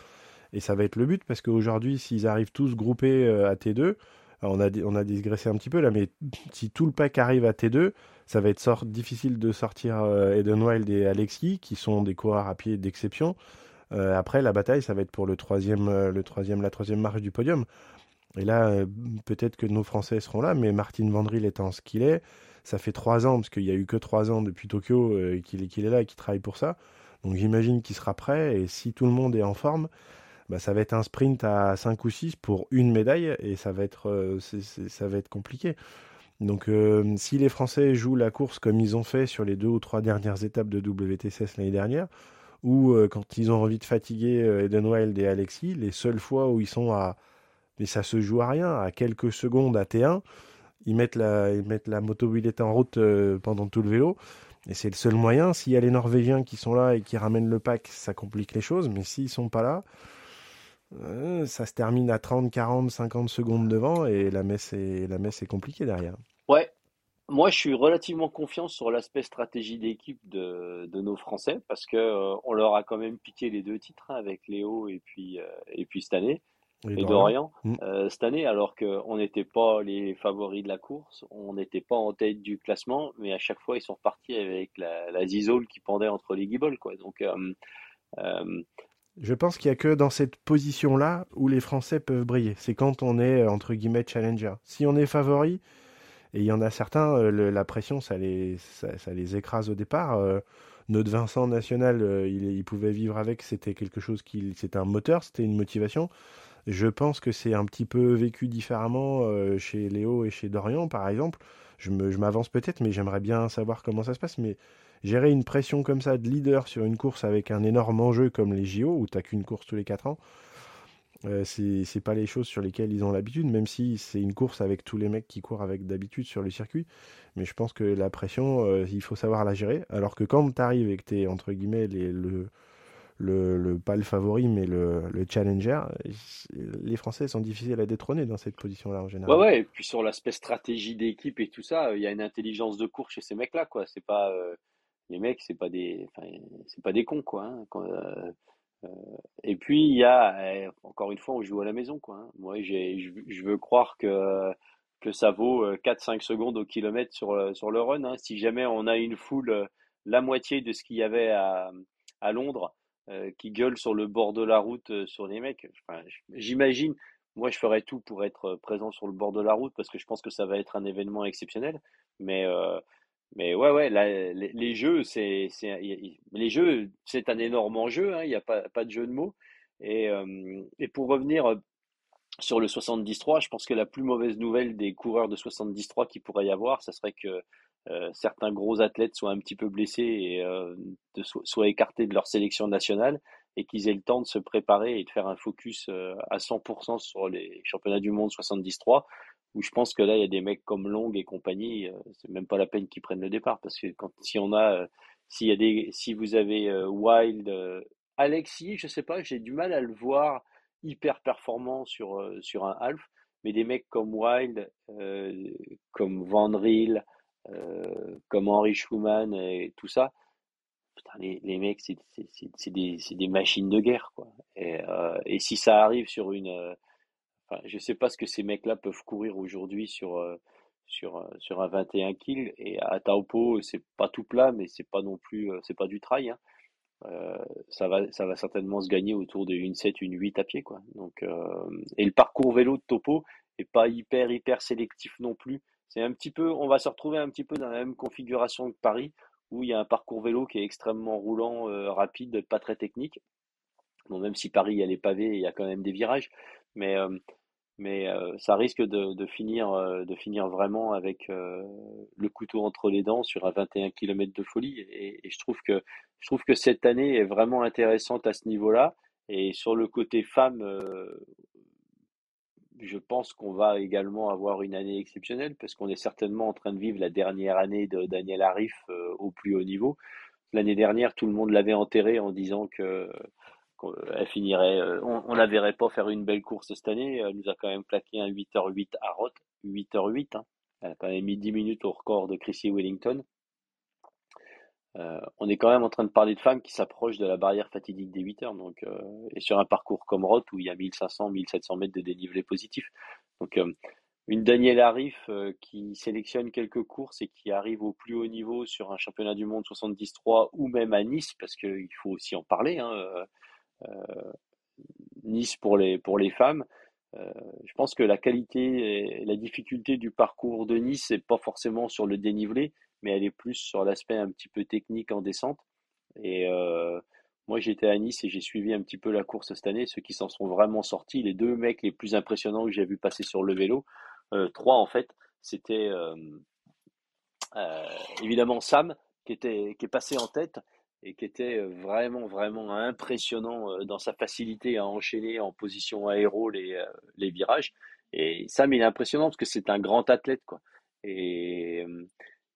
et ça va être le but, parce qu'aujourd'hui, s'ils arrivent tous groupés à T2, on a, on a digressé un petit peu là, mais si tout le pack arrive à T2, ça va être difficile de sortir Eden Wild et Alexis, qui sont des coureurs à pied d'exception. Euh, après, la bataille, ça va être pour le troisième, euh, le troisième, la troisième marche du podium. Et là, euh, peut-être que nos Français seront là, mais Martin Vandril étant ce qu'il est, ça fait trois ans, parce qu'il n'y a eu que trois ans depuis Tokyo qu'il est là et qu'il travaille pour ça. Donc j'imagine qu'il sera prêt, et si tout le monde est en forme, bah, ça va être un sprint à 5 ou 6 pour une médaille, et ça va être, ça va être compliqué. Donc si les Français jouent la course comme ils ont fait sur les deux ou trois dernières étapes de WTCS l'année dernière, ou euh, quand ils ont envie de fatiguer euh, Eden Wild et Alexis, les seules fois où ils sont à. Mais ça se joue à rien, à quelques secondes à T1, ils mettent la, ils mettent la en route euh, pendant tout le vélo. Et c'est le seul moyen. S'il y a les Norvégiens qui sont là et qui ramènent le pack, ça complique les choses. Mais s'ils sont pas là, ça se termine à 30, 40, 50 secondes devant et la messe est, la messe est compliquée derrière. Ouais, moi, je suis relativement confiant sur l'aspect stratégie d'équipe de, de nos Français parce que euh, on leur a quand même piqué les deux titres hein, avec Léo et puis euh, et puis cette année et, Dorian mm. euh, cette année alors qu'on n'était pas les favoris de la course, on n'était pas en tête du classement, mais à chaque fois ils sont repartis avec la, la zizole qui pendait entre les guibolles quoi. Donc je pense qu'il y a que dans cette position-là où les Français peuvent briller. C'est quand on est entre guillemets challenger. Si on est favori, et il y en a certains, euh, la pression, ça les, ça, les écrase au départ. Euh, notre Vincent National, euh, il, il, pouvait vivre avec, c'était quelque chose qui, c'était un moteur, c'était une motivation. Je pense que c'est un petit peu vécu différemment chez Léo et chez Dorian, par exemple. Je m'avance peut-être, mais j'aimerais bien savoir comment ça se passe. Mais gérer une pression comme ça de leader sur une course avec un énorme enjeu comme les JO, où tu n'as qu'une course tous les 4 ans, euh, c'est pas les choses sur lesquelles ils ont l'habitude, même si c'est une course avec tous les mecs qui courent avec d'habitude sur le circuit. Mais je pense que la pression, euh, il faut savoir la gérer. Alors que quand tu arrives et que tu es, entre guillemets, le, le, pas le favori, mais le, challenger, les Français sont difficiles à détrôner dans cette position-là en général. Ouais, ouais, et puis sur l'aspect stratégie d'équipe et tout ça, il y a une intelligence de course chez ces mecs-là, quoi. C'est pas. Euh, les mecs, c'est pas des, c'est pas des cons, quoi. Hein. Quand, euh, et puis il y a, eh, encore une fois, on joue à la maison, quoi. Hein. Moi, j'ai, je, veux croire que que ça vaut 4-5 euh, secondes au kilomètre sur sur le run. Hein. Si jamais on a une foule la moitié de ce qu'il y avait à, à Londres, qui gueulent sur le bord de la route sur les mecs. J'imagine, moi je ferais tout pour être présent sur le bord de la route parce que je pense que ça va être un événement exceptionnel. Mais mais ouais, ouais, les, jeux, c'est, les jeux, c'est un énorme enjeu, hein, il n'y a pas, de jeu de mots. Et, et pour revenir sur le 73, je pense que la plus mauvaise nouvelle des coureurs de 73 qui pourrait y avoir, ce serait que certains gros athlètes soient un petit peu blessés et soient écartés de leur sélection nationale et qu'ils aient le temps de se préparer et de faire un focus à 100% sur les championnats du monde 73 où je pense que là, il y a des mecs comme Long et compagnie, euh, c'est même pas la peine qu'ils prennent le départ parce que quand si on a, euh, s'il y a des, si vous avez euh, Wild, Alexis, je sais pas, j'ai du mal à le voir hyper performant sur sur un half, mais des mecs comme Wild, comme Van Riel, comme Henry Schumann et tout ça, putain, les, les mecs, c'est des, des machines de guerre, quoi. Et, et si ça arrive sur une, je ne sais pas ce que ces mecs-là peuvent courir aujourd'hui sur, euh, sur, euh, sur un 21 kills. Et à Taupo, c'est pas tout plat, mais c'est pas non plus, euh, c'est pas du trail. Hein. ça va, ça va certainement se gagner autour de 7, une 8 à pied, quoi. Donc, et le parcours vélo de Topo est pas hyper, hyper sélectif non plus. C'est un petit peu, on va se retrouver un petit peu dans la même configuration que Paris, où il y a un parcours vélo qui est extrêmement roulant, rapide, pas très technique. Bon, même si Paris, il y a les pavés, il y a quand même des virages. Mais mais ça risque de, finir, de finir vraiment avec le couteau entre les dents sur un 21 km de folie. Et, je, trouve que, je trouve que cette année est vraiment intéressante à ce niveau-là. Et sur le côté femme, je pense qu'on va également avoir une année exceptionnelle parce qu'on est certainement en train de vivre la dernière année de Daniel Arif au plus haut niveau. L'année dernière, tout le monde l'avait enterré en disant que elle finirait, euh, on, ne la verrait pas faire une belle course cette année. Elle nous a quand même plaqué un 8h08 à Roth, 8h08. Hein. Elle a quand même mis 10 minutes au record de Chrissy Wellington. Euh, on est quand même en train de parler de femmes qui s'approchent de la barrière fatidique des 8 heures. Euh, et sur un parcours comme Roth où il y a 1500, 1700 mètres de dénivelé positif. Donc, une Danielle Arif qui sélectionne quelques courses et qui arrive au plus haut niveau sur un championnat du monde 73 ou même à Nice, parce qu'il faut aussi en parler. Hein, nice pour les, pour les femmes. Euh, je pense que la qualité et la difficulté du parcours de Nice, c'est pas forcément sur le dénivelé, mais elle est plus sur l'aspect un petit peu technique en descente. Et euh, moi, j'étais à Nice et j'ai suivi un petit peu la course cette année. Ceux qui s'en sont vraiment sortis, les deux mecs les plus impressionnants que j'ai vu passer sur le vélo, trois en fait, c'était évidemment Sam qui était qui est passé en tête et qui était vraiment, vraiment impressionnant dans sa facilité à enchaîner en position aéro les, les virages. Et Sam, il est impressionnant parce que c'est un grand athlète. Quoi. Et,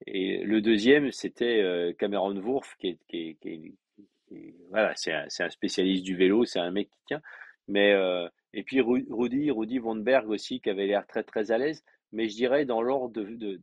et le deuxième, c'était Cameron Wurf, qui est, qui qui voilà, c'est un, un, spécialiste du vélo, c'est un mec qui tient. Mais, et puis Rudy, Rudy Von Berg aussi, qui avait l'air très, très à l'aise. Mais je dirais dans l'ordre de,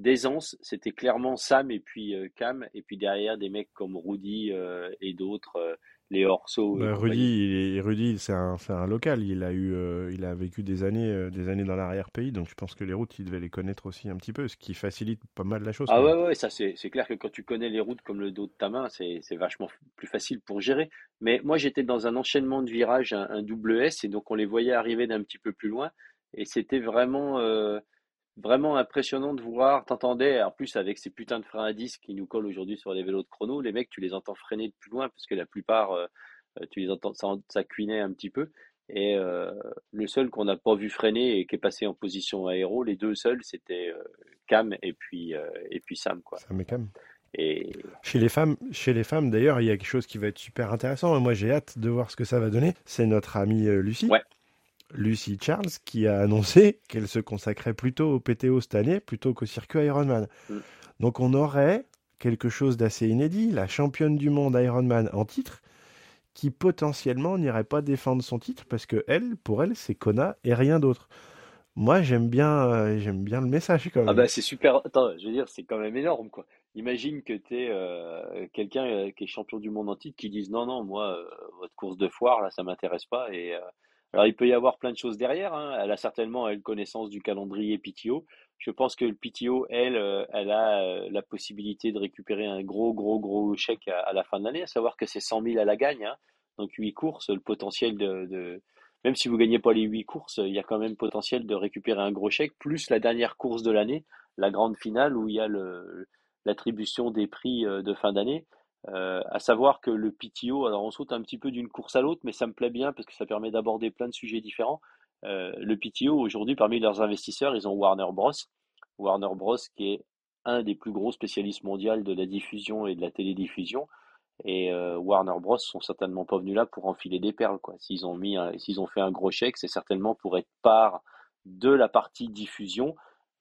d'aisance, c'était clairement Sam et puis euh, Cam, et puis derrière des mecs comme Rudy euh, et d'autres, euh, les Orso. Bah, Rudy, Rudy c'est un, un, local, il a, eu, il a vécu des années, des années dans l'arrière-pays, donc je pense que les routes, il devait les connaître aussi un petit peu, ce qui facilite pas mal la chose. Ah ouais, ouais, ça c'est clair que quand tu connais les routes comme le dos de ta main, c'est vachement plus facile pour gérer. Mais moi j'étais dans un enchaînement de virages, un, un, double S, et donc on les voyait arriver d'un petit peu plus loin, et c'était vraiment vraiment impressionnant de voir. T'entendais, en plus avec ces putains de freins à disque qui nous collent aujourd'hui sur les vélos de chrono, les mecs, tu les entends freiner de plus loin parce que la plupart, euh, euh, tu les entends, ça, ça cuinait un petit peu. Et euh, le seul qu'on n'a pas vu freiner et qui est passé en position aéro, les deux seuls, c'était Cam et puis et puis Sam quoi. Sam et Cam. Et... Chez les femmes, chez les femmes d'ailleurs, il y a quelque chose qui va être super intéressant. Moi, j'ai hâte de voir ce que ça va donner. C'est notre amie Lucie. Ouais. Lucy Charles qui a annoncé qu'elle se consacrait plutôt au PTO cette année plutôt qu'au circuit Ironman. Mm. Donc on aurait quelque chose d'assez inédit, la championne du monde Ironman en titre, qui potentiellement n'irait pas défendre son titre parce que elle, pour elle, c'est Kona et rien d'autre. Moi, j'aime bien, euh, j'aime bien le message quand ah même. Ah bah c'est super. Attends, je veux dire, c'est quand même énorme quoi. Imagine que tu es euh, quelqu'un euh, qui est champion du monde en titre qui dise non non moi votre course de foire là ça m'intéresse pas et Alors, il peut y avoir plein de choses derrière. hein. Elle a certainement elle, connaissance du calendrier PTO. Je pense que le PTO, elle, euh, elle a euh, la possibilité de récupérer un gros, gros, gros chèque à, la fin de l'année, à savoir que c'est 100 000 à la gagne. hein. Donc, 8 courses, le potentiel de, de- Même si vous gagnez pas les 8 courses, il y a quand même potentiel de récupérer un gros chèque, plus la dernière course de l'année, la grande finale, où il y a l'attribution des prix euh, de fin d'année. Euh, à savoir que le PTO, alors on saute un petit peu d'une course à l'autre, mais ça me plaît bien parce que ça permet d'aborder plein de sujets différents. Euh, le PTO, aujourd'hui, parmi leurs investisseurs, ils ont Warner Bros. Warner Bros. qui est un des plus gros spécialistes mondiaux de la diffusion et de la télédiffusion. Et euh, Warner Bros. sont certainement pas venus là pour enfiler des perles, quoi. S'ils ont s'ils ont fait un gros chèque, c'est certainement pour être part de la partie diffusion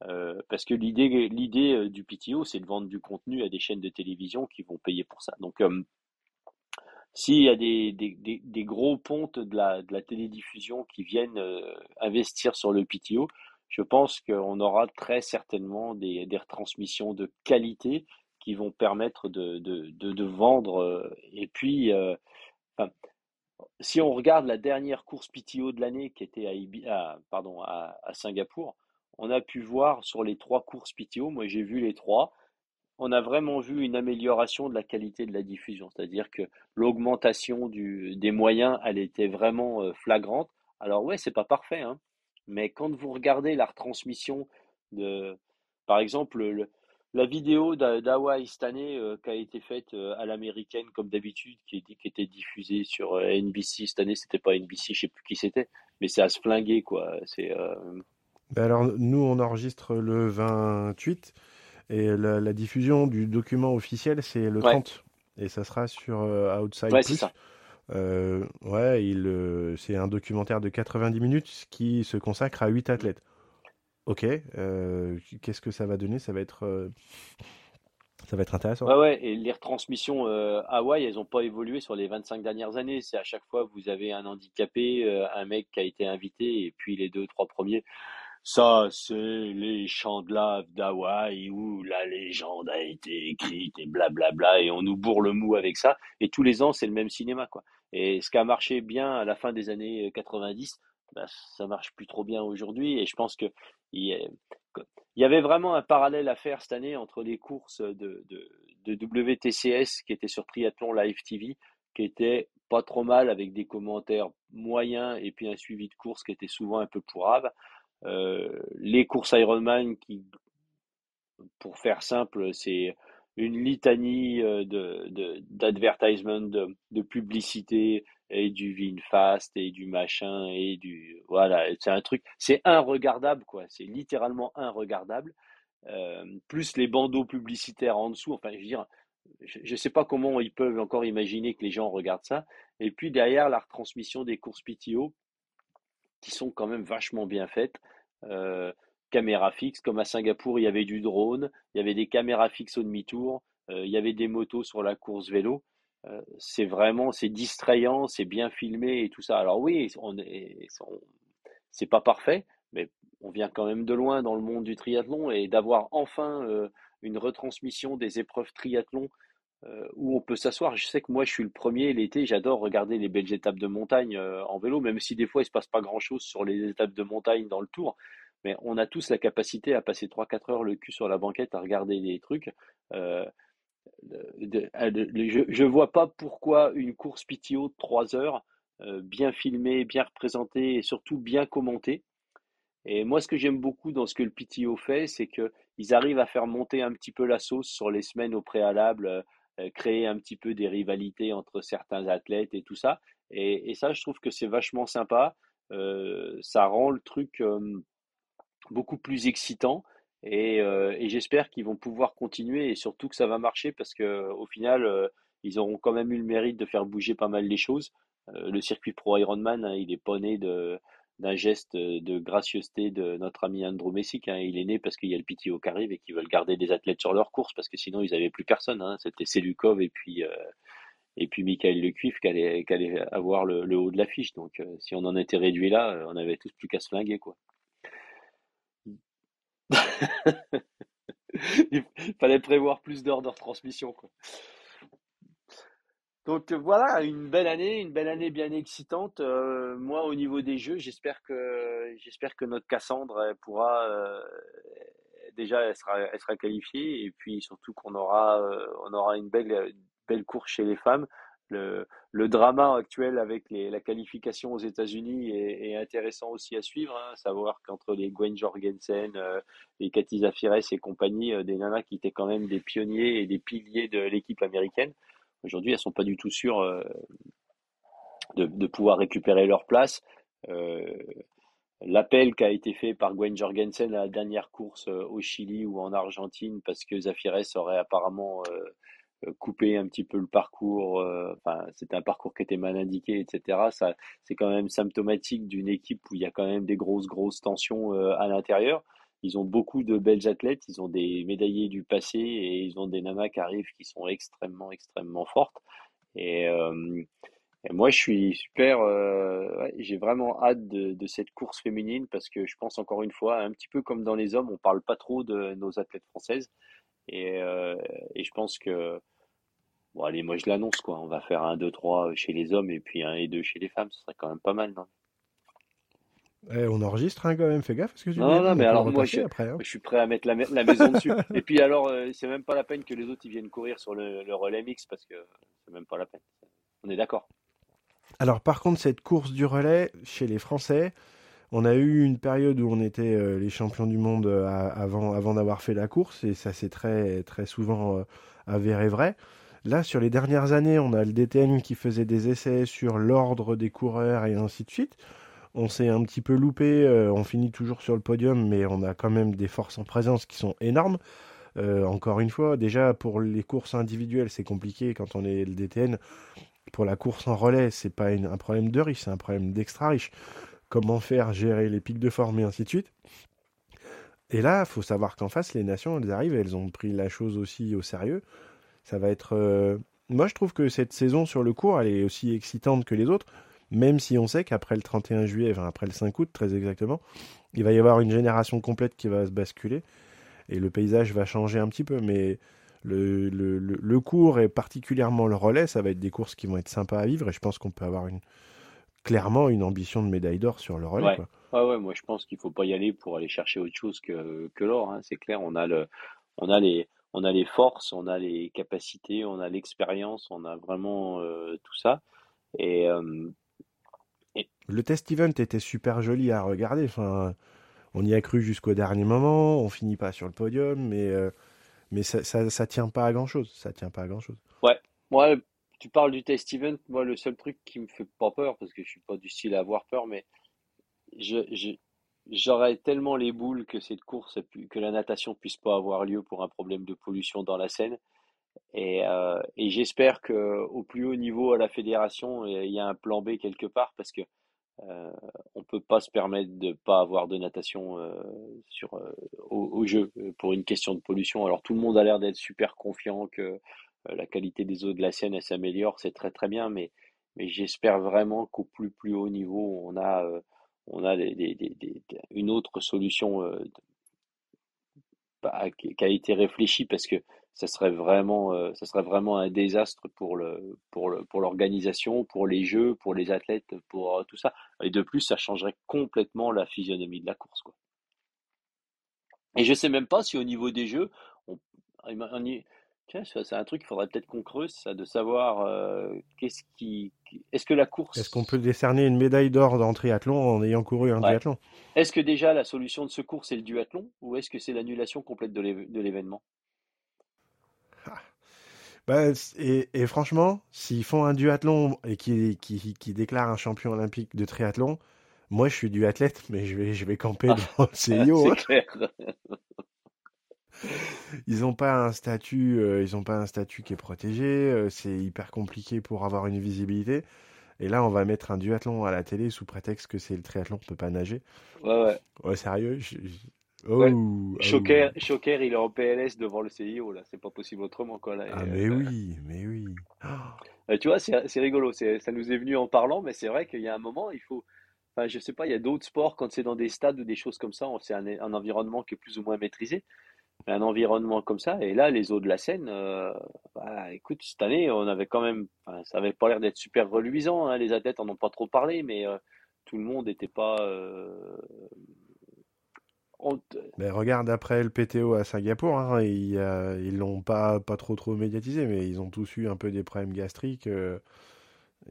euh, parce que l'idée, l'idée euh, du PTO, c'est de vendre du contenu à des chaînes de télévision qui vont payer pour ça. Donc, euh, s'il y a des, gros pontes de la, télédiffusion qui viennent investir sur le PTO, je pense qu'on aura très certainement des, retransmissions de qualité qui vont permettre de, vendre. et puis, si on regarde la dernière course PTO de l'année qui était à Singapour, on a pu voir sur les trois courses PTO, moi j'ai vu les trois, on a vraiment vu une amélioration de la qualité de la diffusion, c'est-à-dire que l'augmentation des moyens, elle était vraiment euh, flagrante. Alors ouais, c'est pas parfait, hein, mais quand vous regardez la retransmission de, par exemple, le- la vidéo d'Ha- d'Hawaï cette année euh, qui a été faite euh, à l'américaine comme d'habitude, qui, qui était diffusée sur NBC cette année, c'était pas NBC, je sais plus qui c'était, mais c'est à se flinguer quoi. C'est alors, nous, on enregistre le 28 et la, la diffusion du document officiel, c'est le ouais, 30. Et ça sera sur euh, Outside ouais, c'est Plus. ça. Euh, ouais, il, euh, c'est un documentaire de 90 minutes qui se consacre à 8 athlètes. Ok, euh, qu'est-ce que ça va donner? Ça va être, ça va être intéressant. Ouais, ouais, et les retransmissions euh, Hawaï, elles n'ont pas évolué sur les 25 dernières années. C'est à chaque fois, vous avez un handicapé, euh, un mec qui a été invité, et puis les deux, trois premiers. Ça, c'est les chants de lave d'Hawaï où la légende a été écrite et blablabla, et on nous bourre le mou avec ça. Et tous les ans, c'est le même cinéma, quoi. Et ce qui a marché bien à la fin des années 90, bah, ça marche plus trop bien aujourd'hui. Et je pense que il y avait vraiment un parallèle à faire cette année entre les courses de, de, de WTCS qui étaient sur Triathlon Live TV, qui étaient pas trop mal avec des commentaires moyens et puis un suivi de course qui était souvent un peu pourrave. Euh, les courses Ironman qui, pour faire simple, c'est une litanie euh, de, d'advertisement, de, de publicité et du VinFast et du machin et du voilà, c'est un truc, c'est inregardable quoi, c'est littéralement inregardable. Euh, plus les bandeaux publicitaires en dessous, enfin je veux dire, je ne sais pas comment ils peuvent encore imaginer que les gens regardent ça. Et puis derrière la retransmission des courses PTO qui sont quand même vachement bien faites. Euh, caméra fixe, comme à Singapour, il y avait du drone, il y avait des caméras fixes au demi-tour, euh, il y avait des motos sur la course vélo. Euh, c'est vraiment, c'est distrayant, c'est bien filmé et tout ça. Alors oui, on est, on- c'est pas parfait, mais on vient quand même de loin dans le monde du triathlon et d'avoir enfin euh, une retransmission des épreuves triathlon où on peut s'asseoir. Je sais que moi, je suis le premier l'été, j'adore regarder les belles étapes de montagne euh, en vélo, même si des fois il se passe pas grand-chose sur les étapes de montagne dans le Tour. Mais on a tous la capacité à passer trois quatre heures le cul sur la banquette à regarder des trucs. Euh, je, je vois pas pourquoi une course PTO de 3 heures, euh, bien filmée, bien représentée et surtout bien commentée. Et moi, ce que j'aime beaucoup dans ce que le PTO fait, c'est que ils arrivent à faire monter un petit peu la sauce sur les semaines au préalable, euh, euh, créer un petit peu des rivalités entre certains athlètes et tout ça. Et, et ça, je trouve que c'est vachement sympa. Euh, ça rend le truc euh, beaucoup plus excitant. Et, euh, et j'espère qu'ils vont pouvoir continuer et surtout que ça va marcher parce que au final, euh, ils auront quand même eu le mérite de faire bouger pas mal les choses. Euh, le circuit pro Ironman, hein, il est pas né de d'un geste de gracieuseté de notre ami Andrew Messick. Hein. Il est né parce qu'il y a le PTO qui arrive et qu'ils veulent garder des athlètes sur leur course parce que sinon ils avaient plus personne. Hein. C'était Selukov et puis euh, et puis Michael Lecuif qui allait, qui allait avoir le, haut de l'affiche. Donc euh, si on en était réduit là, euh, on avait tous plus qu'à se flinguer quoi. Il fallait prévoir plus d'heures de retransmission. Donc voilà, une belle année, une belle année bien excitante. moi, au niveau des jeux, j'espère que notre Cassandre pourra déjà elle sera qualifiée et puis surtout qu'on aura une belle belle course chez les femmes le, drama actuel avec la qualification aux États-Unis est, intéressant aussi à suivre. Hein, savoir qu'entre les Gwen Jorgensen, euh, les Cathy Zafires et compagnie, euh, des nanas qui étaient quand même des pionniers et des piliers de l'équipe américaine, aujourd'hui elles sont pas du tout sûres euh, de, pouvoir récupérer leur place. Euh, L'appel qui a été fait par Gwen Jorgensen à la dernière course au Chili ou en Argentine parce que Zafires aurait apparemment euh, couper un petit peu le parcours, euh, enfin c'était un parcours qui était mal indiqué, etc. C'est quand même symptomatique d'une équipe où il y a quand même des grosses grosses tensions euh, à l'intérieur. Ils ont beaucoup de belles athlètes, ils ont des médaillés du passé et ils ont des nanas qui arrivent qui sont extrêmement extrêmement fortes. Et, moi je suis super, ouais, j'ai vraiment hâte de, cette course féminine parce que je pense encore une fois, un petit peu comme dans les hommes, on parle pas trop de nos athlètes françaises. Et, et je pense que Bon, allez, moi je l'annonce, quoi. On va faire un 2-3 chez les hommes et puis un et deux chez les femmes. Ce serait quand même pas mal, non? Eh, on enregistre hein, quand même, fais gaffe. Parce que tu non, non, mais alors moi je, après, hein. je, suis prêt à mettre la, la maison dessus. et puis alors, euh, c'est même pas la peine que les autres ils viennent courir sur le, le relais mix parce que c'est même pas la peine. On est d'accord. Alors par contre, cette course du relais chez les Français, on a eu une période où on était euh, les champions du monde euh, avant, avant d'avoir fait la course et ça s'est très, très souvent avéré vrai. Là, sur les dernières années, on a le DTN qui faisait des essais sur l'ordre des coureurs et ainsi de suite. On s'est un petit peu loupé, euh, on finit toujours sur le podium, mais on a quand même des forces en présence qui sont énormes. Euh, encore une fois, déjà pour les courses individuelles, c'est compliqué quand on est le DTN. Pour la course en relais, c'est pas un problème de riche, c'est un problème d'extra riche. Comment faire gérer les pics de forme et ainsi de suite. Et là, faut savoir qu'en face, les nations, elles arrivent, elles ont pris la chose aussi au sérieux. Ça va être. Euh, moi, je trouve que cette saison sur le cours, elle est aussi excitante que les autres, même si on sait qu'après le 31 juillet, enfin après le 5 août, très exactement, il va y avoir une génération complète qui va se basculer et le paysage va changer un petit peu. Mais le, le, le, cours et particulièrement le relais, ça va être des courses qui vont être sympas à vivre et je pense qu'on peut avoir une, clairement une ambition de médaille d'or sur le relais. Ouais. Quoi. ouais, moi je pense qu'il faut pas y aller pour aller chercher autre chose que, que l'or. Hein. C'est clair, on a, le, on a les on a les forces, on a les capacités, on a l'expérience, on a vraiment euh, tout ça. Euh, et, Le test event était super joli à regarder. Enfin, on y a cru jusqu'au dernier moment. On finit pas sur le podium, mais, euh, mais ça, ça, tient pas à grand chose. Ça tient pas à grand chose. Ouais, moi, tu parles du test event. Moi, le seul truc qui me fait pas peur, parce que je suis pas du style à avoir peur, mais je, J'aurais tellement les boules que cette course, que la natation puisse pas avoir lieu pour un problème de pollution dans la Seine. Et, euh, et j'espère que au plus haut niveau à la fédération, il y a un plan B quelque part parce que euh, on peut pas se permettre de pas avoir de natation euh, sur euh, au, au, jeu pour une question de pollution. Alors tout le monde a l'air d'être super confiant que la qualité des eaux de la Seine s'améliore, c'est très très bien, mais mais j'espère vraiment qu'au plus plus haut niveau, on a on a une autre solution bah, qui a été réfléchie parce que ça serait vraiment, euh, ça serait vraiment un désastre pour le, pour le, pour l'organisation, pour les jeux, pour les athlètes, pour euh, tout ça. Et de plus, ça changerait complètement la physionomie de la course, quoi. Et je sais même pas si au niveau des jeux, on, on y, c'est un truc qu'il faudrait peut-être qu'on creuse, ça, de savoir euh, qu'est-ce qui. Est-ce que la course. Est-ce qu'on peut décerner une médaille d'or dans triathlon en ayant couru un duathlon Est-ce que déjà la solution de ce cours c'est le duathlon? Ou est-ce que c'est l'annulation complète de l'événement? Bah, et, et, franchement, s'ils font un duathlon et qui, déclarent un champion olympique de triathlon, moi je suis duathlète, mais je vais, je vais camper ah. dans le CIO. hein. clair. ils n'ont pas un statut, euh, ils ont pas un statut qui est protégé. Euh, c'est hyper compliqué pour avoir une visibilité. Et là, on va mettre un duathlon à la télé sous prétexte que c'est le triathlon, on peut pas nager. Ouais, ouais. Ouais, sérieux. Oh, oh, Choquer, Choquer, il est en PLS devant le CIO là. C'est pas possible autrement quoi là. Ah mais oui, mais oui. Euh, tu vois, c'est rigolo. Ça nous est venu en parlant, mais c'est vrai qu'il y a un moment, il faut. Enfin, je sais pas, il y a d'autres sports quand c'est dans des stades ou des choses comme ça, c'est un, un environnement qui est plus ou moins maîtrisé. un environnement comme ça. Et là, les eaux de la Seine, euh, bah, écoute, cette année, on avait quand même, ça avait pas l'air d'être super reluisant. Hein, les athlètes en ont pas trop parlé, mais euh, tout le monde n'était pas. Euh, mais regarde après le PTO à Singapour, hein, ils, ils l'ont pas pas trop trop médiatisé, mais ils ont tous eu un peu des problèmes gastriques.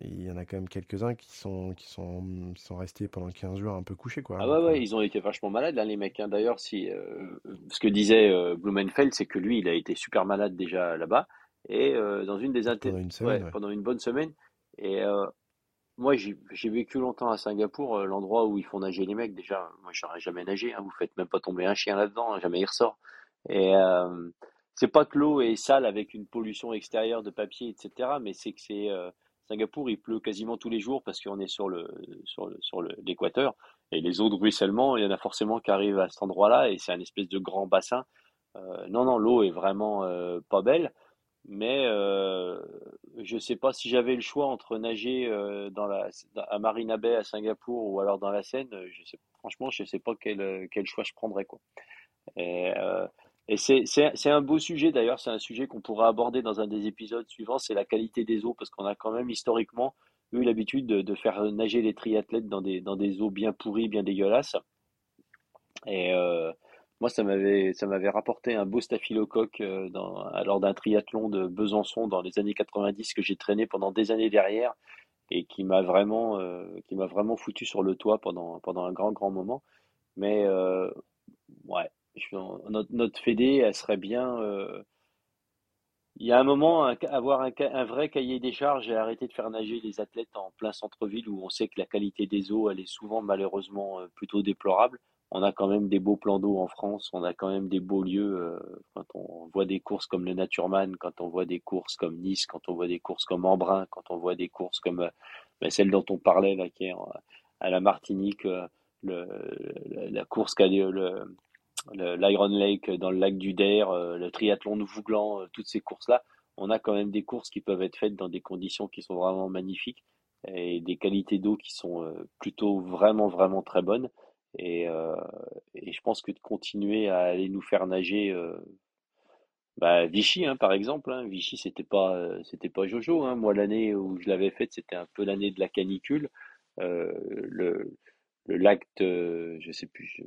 Il y en a quand même quelques-uns qui sont, qui sont, sont restés pendant 15 jours un peu couchés. Quoi. Ah ouais, ouais, ils ont été vachement malades, là, les mecs. Hein. D'ailleurs, si, euh, ce que disait euh, Blumenfeld, c'est que lui, il a été super malade déjà là-bas. Et euh, dans une des pendant une, semaine, ouais, pendant une bonne semaine. Et moi, j'ai vécu longtemps à Singapour, l'endroit où ils font nager les mecs. Déjà, moi, j'aurais jamais nagé. Hein. Vous faites même pas tomber un chien là-dedans, hein, jamais il ressort. Et c'est pas que l'eau est sale avec une pollution extérieure de papier, etc. Mais c'est que c'est Singapour, il pleut quasiment tous les jours parce qu'on est sur le sur sur l'équateur et les eaux de ruissellement, il y en a forcément qui arrivent à cet endroit-là et c'est un espèce de grand bassin. Euh, non, non, l'eau est vraiment euh, pas belle, mais euh, je sais pas si j'avais le choix entre nager euh, dans la à Marina Bay à Singapour ou alors dans la Seine. Je sais, franchement, je sais pas quel quel choix je prendrais quoi. Et, et c'est un beau sujet d'ailleurs, c'est un sujet qu'on pourra aborder dans un des épisodes suivants, c'est la qualité des eaux, parce qu'on a quand même historiquement eu l'habitude de, faire nager les triathlètes dans des, dans des eaux bien pourries, bien dégueulasses. Et euh, moi, ça m'avait ça m'avait rapporté un beau staphylocoque euh, dans, lors d'un triathlon de Besançon dans les années 90 que j'ai traîné pendant des années derrière et qui m'a vraiment euh, qui m'a vraiment foutu sur le toit pendant pendant un grand grand moment. Mais euh, ouais, notre, notre Fédé, elle serait bien. Euh, il y a un moment, avoir un, un, vrai cahier des charges et arrêter de faire nager les athlètes en plein centre-ville où on sait que la qualité des eaux, elle est souvent malheureusement plutôt déplorable. On a quand même des beaux plans d'eau en France, on a quand même des beaux lieux. Euh, quand on voit des courses comme le Naturman, quand on voit des courses comme Nice, quand on voit des courses comme Embrun, quand on voit des courses comme ben, celle dont on parlait là, qui est à la Martinique, la course qu'a le, l'Iron Lake dans le lac du Der, euh, le triathlon de Vouglan, euh, toutes ces courses-là, on a quand même des courses qui peuvent être faites dans des conditions qui sont vraiment magnifiques et des qualités d'eau qui sont euh, plutôt vraiment vraiment très bonnes. Et, et, je pense que de continuer à aller nous faire nager, bah, Vichy hein, par exemple, hein, Vichy c'était pas c'était pas Jojo. Hein. Moi l'année où je l'avais faite c'était un peu l'année de la canicule. le, le lac de, je sais plus,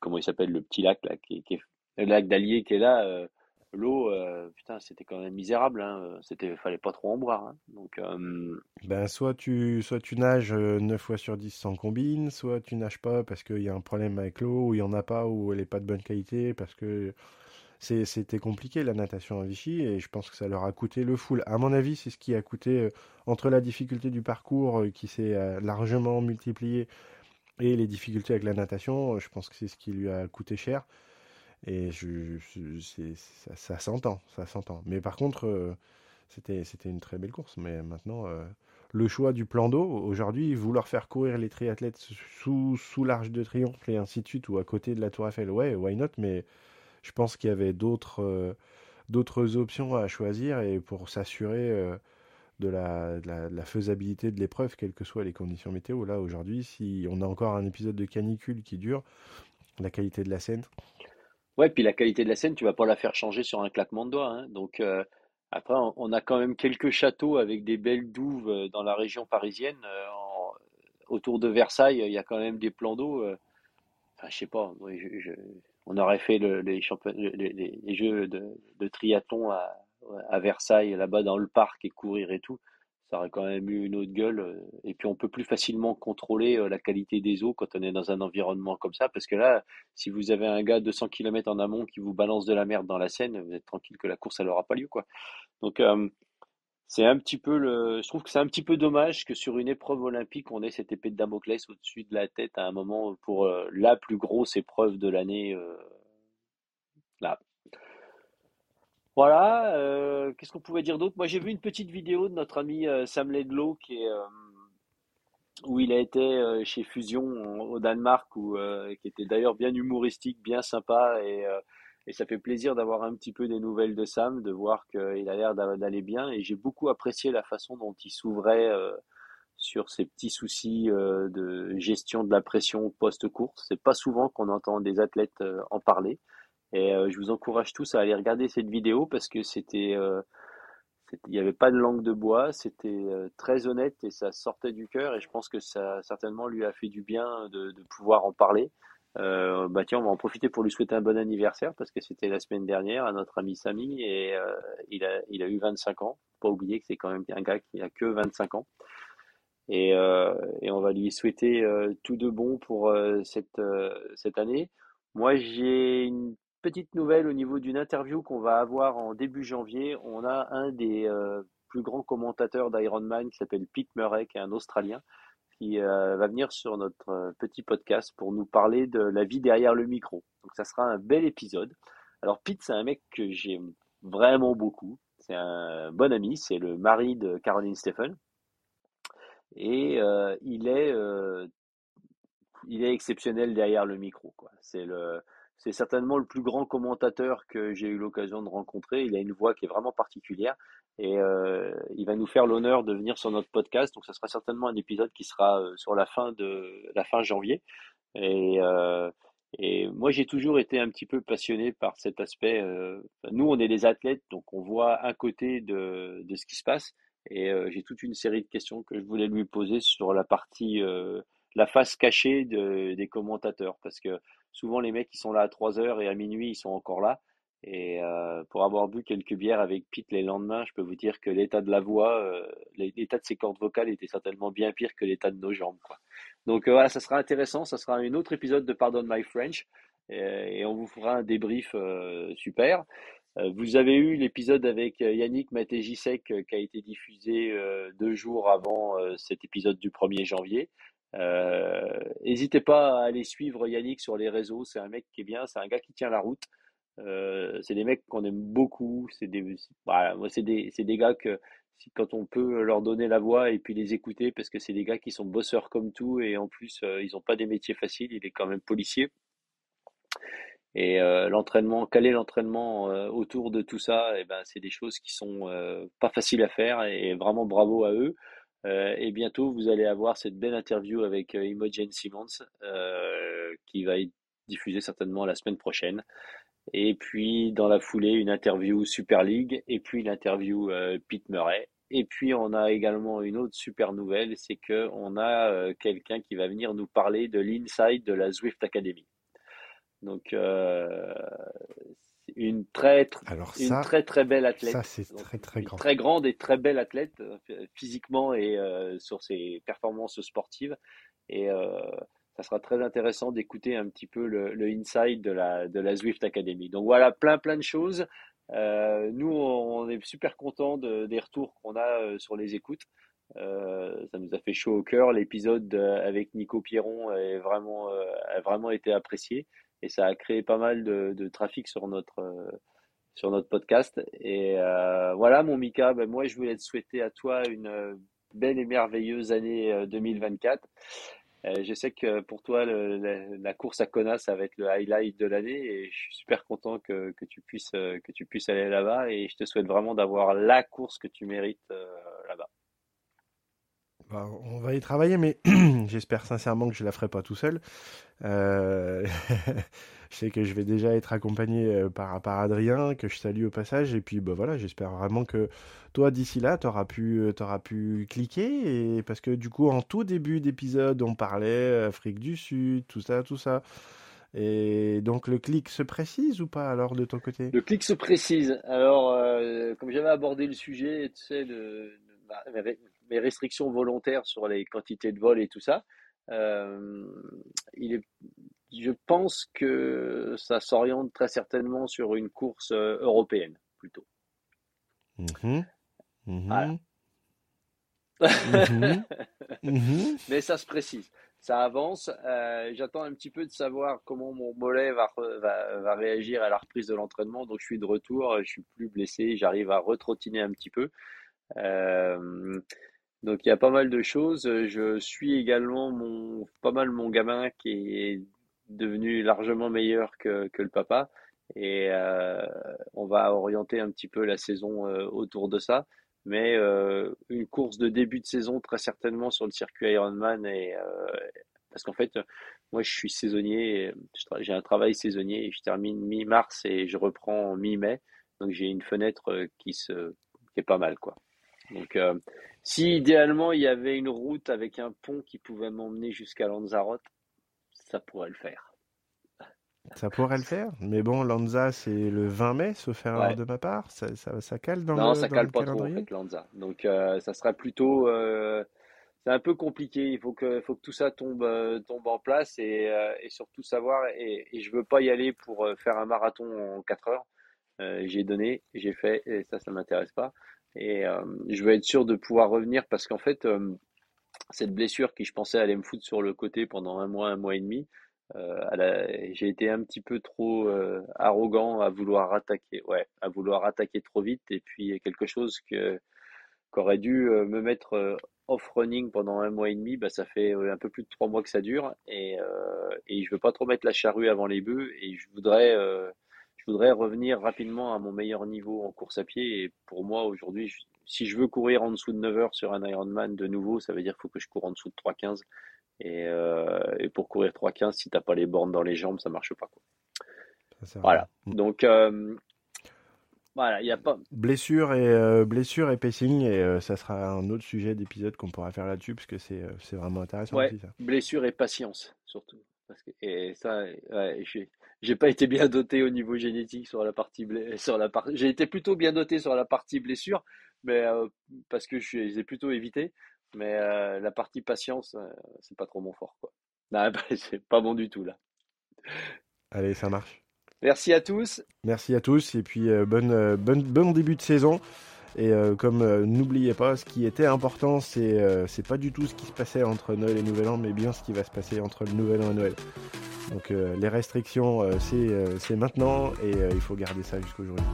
comment il s'appelle, le petit lac là, qui, qui est, le lac d'Allier qui est là, euh, l'eau, euh, putain, c'était quand même misérable, hein, c'était, fallait pas trop en boire, hein. donc. Euh, ben soit tu, soit tu nages 9 fois sur 10 sans combine, soit tu nages pas parce qu'il y a un problème avec l'eau, ou il y en a pas, ou elle est pas de bonne qualité, parce que c'était compliqué la natation à Vichy et je pense que ça leur a coûté le full. À mon avis, c'est ce qui a coûté entre la difficulté du parcours qui s'est largement multipliée et les difficultés avec la natation, je pense que c'est ce qui lui a coûté cher. Et je, ça, s'entend, ça s'entend. Mais par contre, euh, c'était, une très belle course. Mais maintenant, euh, le choix du plan d'eau, aujourd'hui, vouloir faire courir les triathlètes sous, sous l'Arche de Triomphe et ainsi de suite, ou à côté de la Tour Eiffel, ouais, why not? Mais je pense qu'il y avait d'autres, euh, options à choisir et pour s'assurer de la, la, faisabilité de l'épreuve, quelles que soient les conditions météo. Là, aujourd'hui, si on a encore un épisode de canicule qui dure, la qualité de la scène. Ouais, puis la qualité de la scène, tu vas pas la faire changer sur un claquement de doigts. Hein. Donc, euh, après, on a quand même quelques châteaux avec des belles douves euh, dans la région parisienne. Euh, autour de Versailles, il y a quand même des plans d'eau. enfin, je sais pas. on aurait fait le, les, jeux de, de triathlon à, à Versailles, là-bas dans le parc et courir et tout, ça aurait quand même eu une autre gueule. Euh, et puis on peut plus facilement contrôler euh, la qualité des eaux quand on est dans un environnement comme ça, parce que là, si vous avez un gars de 200 km en amont qui vous balance de la merde dans la Seine, vous êtes tranquille que la course elle aura pas lieu quoi. Donc euh, c'est un petit peu le, je trouve que c'est un petit peu dommage que sur une épreuve olympique on ait cette épée de Damoclès au-dessus de la tête à un moment pour la plus grosse épreuve de l'année. Voilà, euh, qu'est-ce qu'on pouvait dire d'autre? Moi, j'ai vu une petite vidéo de notre ami euh, Sam Ledlow qui euh, où il a été chez Fusion au Danemark, qui était d'ailleurs bien humoristique, bien sympa, et, et ça fait plaisir d'avoir un petit peu des nouvelles de Sam, de voir qu'il a l'air d'aller bien, et j'ai beaucoup apprécié la façon dont il s'ouvrait sur ces petits soucis de gestion de la pression post-course. C'est pas souvent qu'on entend des athlètes en parler. Et je vous encourage tous à aller regarder cette vidéo parce que c'était il n'y avait pas de langue de bois, c'était euh, très honnête et ça sortait du cœur et je pense que ça certainement lui a fait du bien de, pouvoir en parler. Euh, bah tiens, on va en profiter pour lui souhaiter un bon anniversaire parce que c'était la semaine dernière à notre ami Samy et euh, il, a, il a eu 25 ans. Pas oublier que c'est quand même un gars qui a que 25 ans. Et, et on va lui souhaiter tout de bon pour cette, cette année. Moi, j'ai une petite nouvelle au niveau d'une interview qu'on va avoir en début janvier. On a un des euh, plus grands commentateurs d'Ironman qui s'appelle Pete Murray, qui est un Australien, qui euh, va venir sur notre euh, petit podcast pour nous parler de la vie derrière le micro. Donc ça sera un bel épisode. Alors Pete, c'est un mec que j'aime vraiment beaucoup. C'est un bon ami, c'est le mari de Caroline Stephen. Et il est il est exceptionnel derrière le micro. C'est le, c'est certainement le plus grand commentateur que j'ai eu l'occasion de rencontrer. Il a une voix qui est vraiment particulière et euh, il va nous faire l'honneur de venir sur notre podcast. Donc, ça sera certainement un épisode qui sera euh, sur la fin de la fin janvier. Et, euh, et moi, j'ai toujours été un petit peu passionné par cet aspect. nous, on est des athlètes, donc on voit un côté de, ce qui se passe. Et j'ai toute une série de questions que je voulais lui poser sur la partie, la face cachée de, des commentateurs, parce que souvent les mecs qui sont là à 3 heures et à minuit ils sont encore là. Et euh, pour avoir bu quelques bières avec Pete les lendemains, je peux vous dire que l'état de la voix, euh, l'état de ses cordes vocales était certainement bien pire que l'état de nos jambes. Quoi. Donc euh, voilà, ça sera intéressant. Ça sera un autre épisode de Pardon My French et, on vous fera un débrief super. Vous avez eu l'épisode avec Yannick Matéjisek qui a été diffusé deux jours avant cet épisode du 1er janvier. Euh, n'hésitez pas à aller suivre Yannick sur les réseaux. C'est un mec qui est bien, c'est un gars qui tient la route. Euh, c'est des mecs qu'on aime beaucoup. C'est des, voilà, moi, c'est des, des gars que quand on peut leur donner la voix et puis les écouter, parce que c'est des gars qui sont bosseurs comme tout et en plus euh, ils n'ont pas des métiers faciles. Il est quand même policier. Et l'entraînement, caler l'entraînement autour de tout ça, et eh ben c'est des choses qui sont pas faciles à faire et vraiment bravo à eux. Euh, et bientôt, vous allez avoir cette belle interview avec euh, Imogen Simmons euh, qui va être diffusée certainement la semaine prochaine. Et puis, dans la foulée, une interview Super League et puis l'interview Pete Murray. Et puis, on a également une autre super nouvelle, c'est qu'on a quelqu'un qui va venir nous parler de l'inside de la Zwift Academy. Donc, une très, une très très belle athlète. Ça, c'est très très grand. Très grande et très belle athlète euh, physiquement et euh, sur ses performances sportives. Et euh, ça sera très intéressant d'écouter un petit peu le, inside de la, de la Zwift Academy. Donc voilà, plein plein de choses. nous, on est super contents des retours qu'on a sur les écoutes. ça nous a fait chaud au cœur. L'épisode avec Nico Pierron vraiment, a vraiment été apprécié et ça a créé pas mal de, trafic sur notre euh, sur notre podcast. Et euh, voilà, mon Mika, ben moi je voulais te souhaiter à toi une euh, belle et merveilleuse année 2024. je sais que pour toi, la, course à Kona, ça va être le highlight de l'année et je suis super content que, que, tu, puisses, que tu puisses aller là-bas et je te souhaite vraiment d'avoir la course que tu mérites là-bas. Bah, on va y travailler, mais j'espère sincèrement que je la ferai pas tout seul. Euh, je sais que je vais déjà être accompagné euh, par, par Adrien, que je salue au passage. Et puis bah, voilà, j'espère vraiment que toi, d'ici là, tu auras pu, euh, pu cliquer. Parce que du coup, en tout début d'épisode, on parlait Afrique du Sud, tout ça, tout ça. Et donc le clic se précise ou pas alors de ton côté? Le clic se précise. Alors, comme j'avais abordé le sujet, tu sais, de, bah, mes restrictions volontaires sur les quantités de vol et tout ça, euh, il est, je pense que ça s'oriente très certainement sur une course euh, européenne plutôt. Mmh mmh voilà. Mmh Mais ça se précise, ça avance. Euh, j'attends un petit peu de savoir comment mon mollet va, va, va réagir à la reprise de l'entraînement. Donc je suis de retour, je suis plus blessé, j'arrive à retrottiner un petit peu. Euh, donc il y a pas mal de choses. Je suis également mon, pas mal mon gamin qui est devenu largement meilleur que, que le papa. Et euh, on va orienter un petit peu la saison euh, autour de ça. Mais euh, une course de début de saison très certainement sur le circuit Ironman et, parce qu'en fait, moi, je suis saisonnier, j'ai un travail saisonnier je termine mi-mars et je reprends mi-mai. Donc, j'ai une fenêtre qui, se, qui est pas mal, quoi. Donc, si idéalement il y avait une route avec un pont qui pouvait m'emmener jusqu'à Lanzarote, ça pourrait le faire. Ça pourrait le faire, mais bon, Lanza, c'est le 20 mai, sauf erreur de ma part. Ça, ça, ça cale dans non, le ça cale pas trop, en fait, Lanza. Donc, euh, ça sera plutôt. Euh, c'est un peu compliqué. Il faut que, faut que tout ça tombe, euh, tombe en place et, et surtout savoir. Et, et, je veux pas y aller pour faire un marathon en 4 heures. j'ai donné, j'ai fait, et ça, ça m'intéresse pas. Et je veux être sûr de pouvoir revenir parce qu'en fait, cette blessure qui, je pensais, allait me foutre sur le côté pendant un mois, un mois et demi. Euh, j'ai été un petit peu trop euh, arrogant à vouloir attaquer, ouais, à vouloir attaquer trop vite et puis quelque chose que qu'aurait dû euh, me mettre off running pendant un mois et demi, bah ça fait un peu plus de trois mois que ça dure et et je veux pas trop mettre la charrue avant les bœufs et je voudrais je voudrais revenir rapidement à mon meilleur niveau en course à pied et pour moi aujourd'hui si je veux courir en dessous de 9 heures sur un Ironman de nouveau, ça veut dire qu'il faut que je cours en dessous de 3,15 euh, et, pour courir 3,15, si t'as pas les bornes dans les jambes, ça marche pas. Quoi. voilà. Mm. Donc euh, voilà, il y a pas blessure et euh, blessure et pacing et ça sera un autre sujet d'épisode qu'on pourra faire là-dessus parce que c'est c'est vraiment intéressant aussi ça. Blessure et patience surtout. Parce que, et ça, ouais, j'ai pas été bien doté au niveau génétique sur la partie sur la partie. J'ai été plutôt bien doté sur la partie blessure, mais parce que je les ai plutôt évité. Mais euh, la partie patience, euh, c'est pas trop mon fort. Quoi. Non, bah, c'est pas bon du tout là. Allez, ça marche. Merci à tous. Merci à tous et puis euh, bonne, bonne, bon début de saison. Et comme n'oubliez pas, ce qui était important, c'est c'est pas du tout ce qui se passait entre Noël et Nouvel An, mais bien ce qui va se passer entre le Nouvel An et Noël. Donc les restrictions, c'est maintenant et il faut garder ça jusqu'aujourd'hui.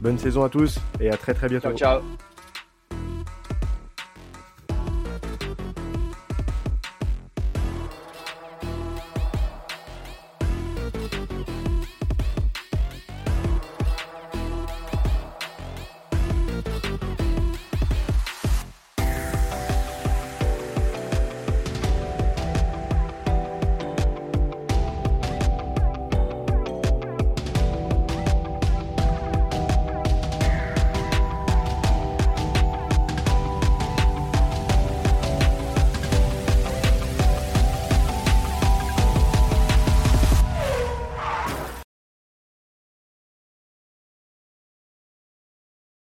Bonne saison à tous et à très très bientôt. Ciao, ciao.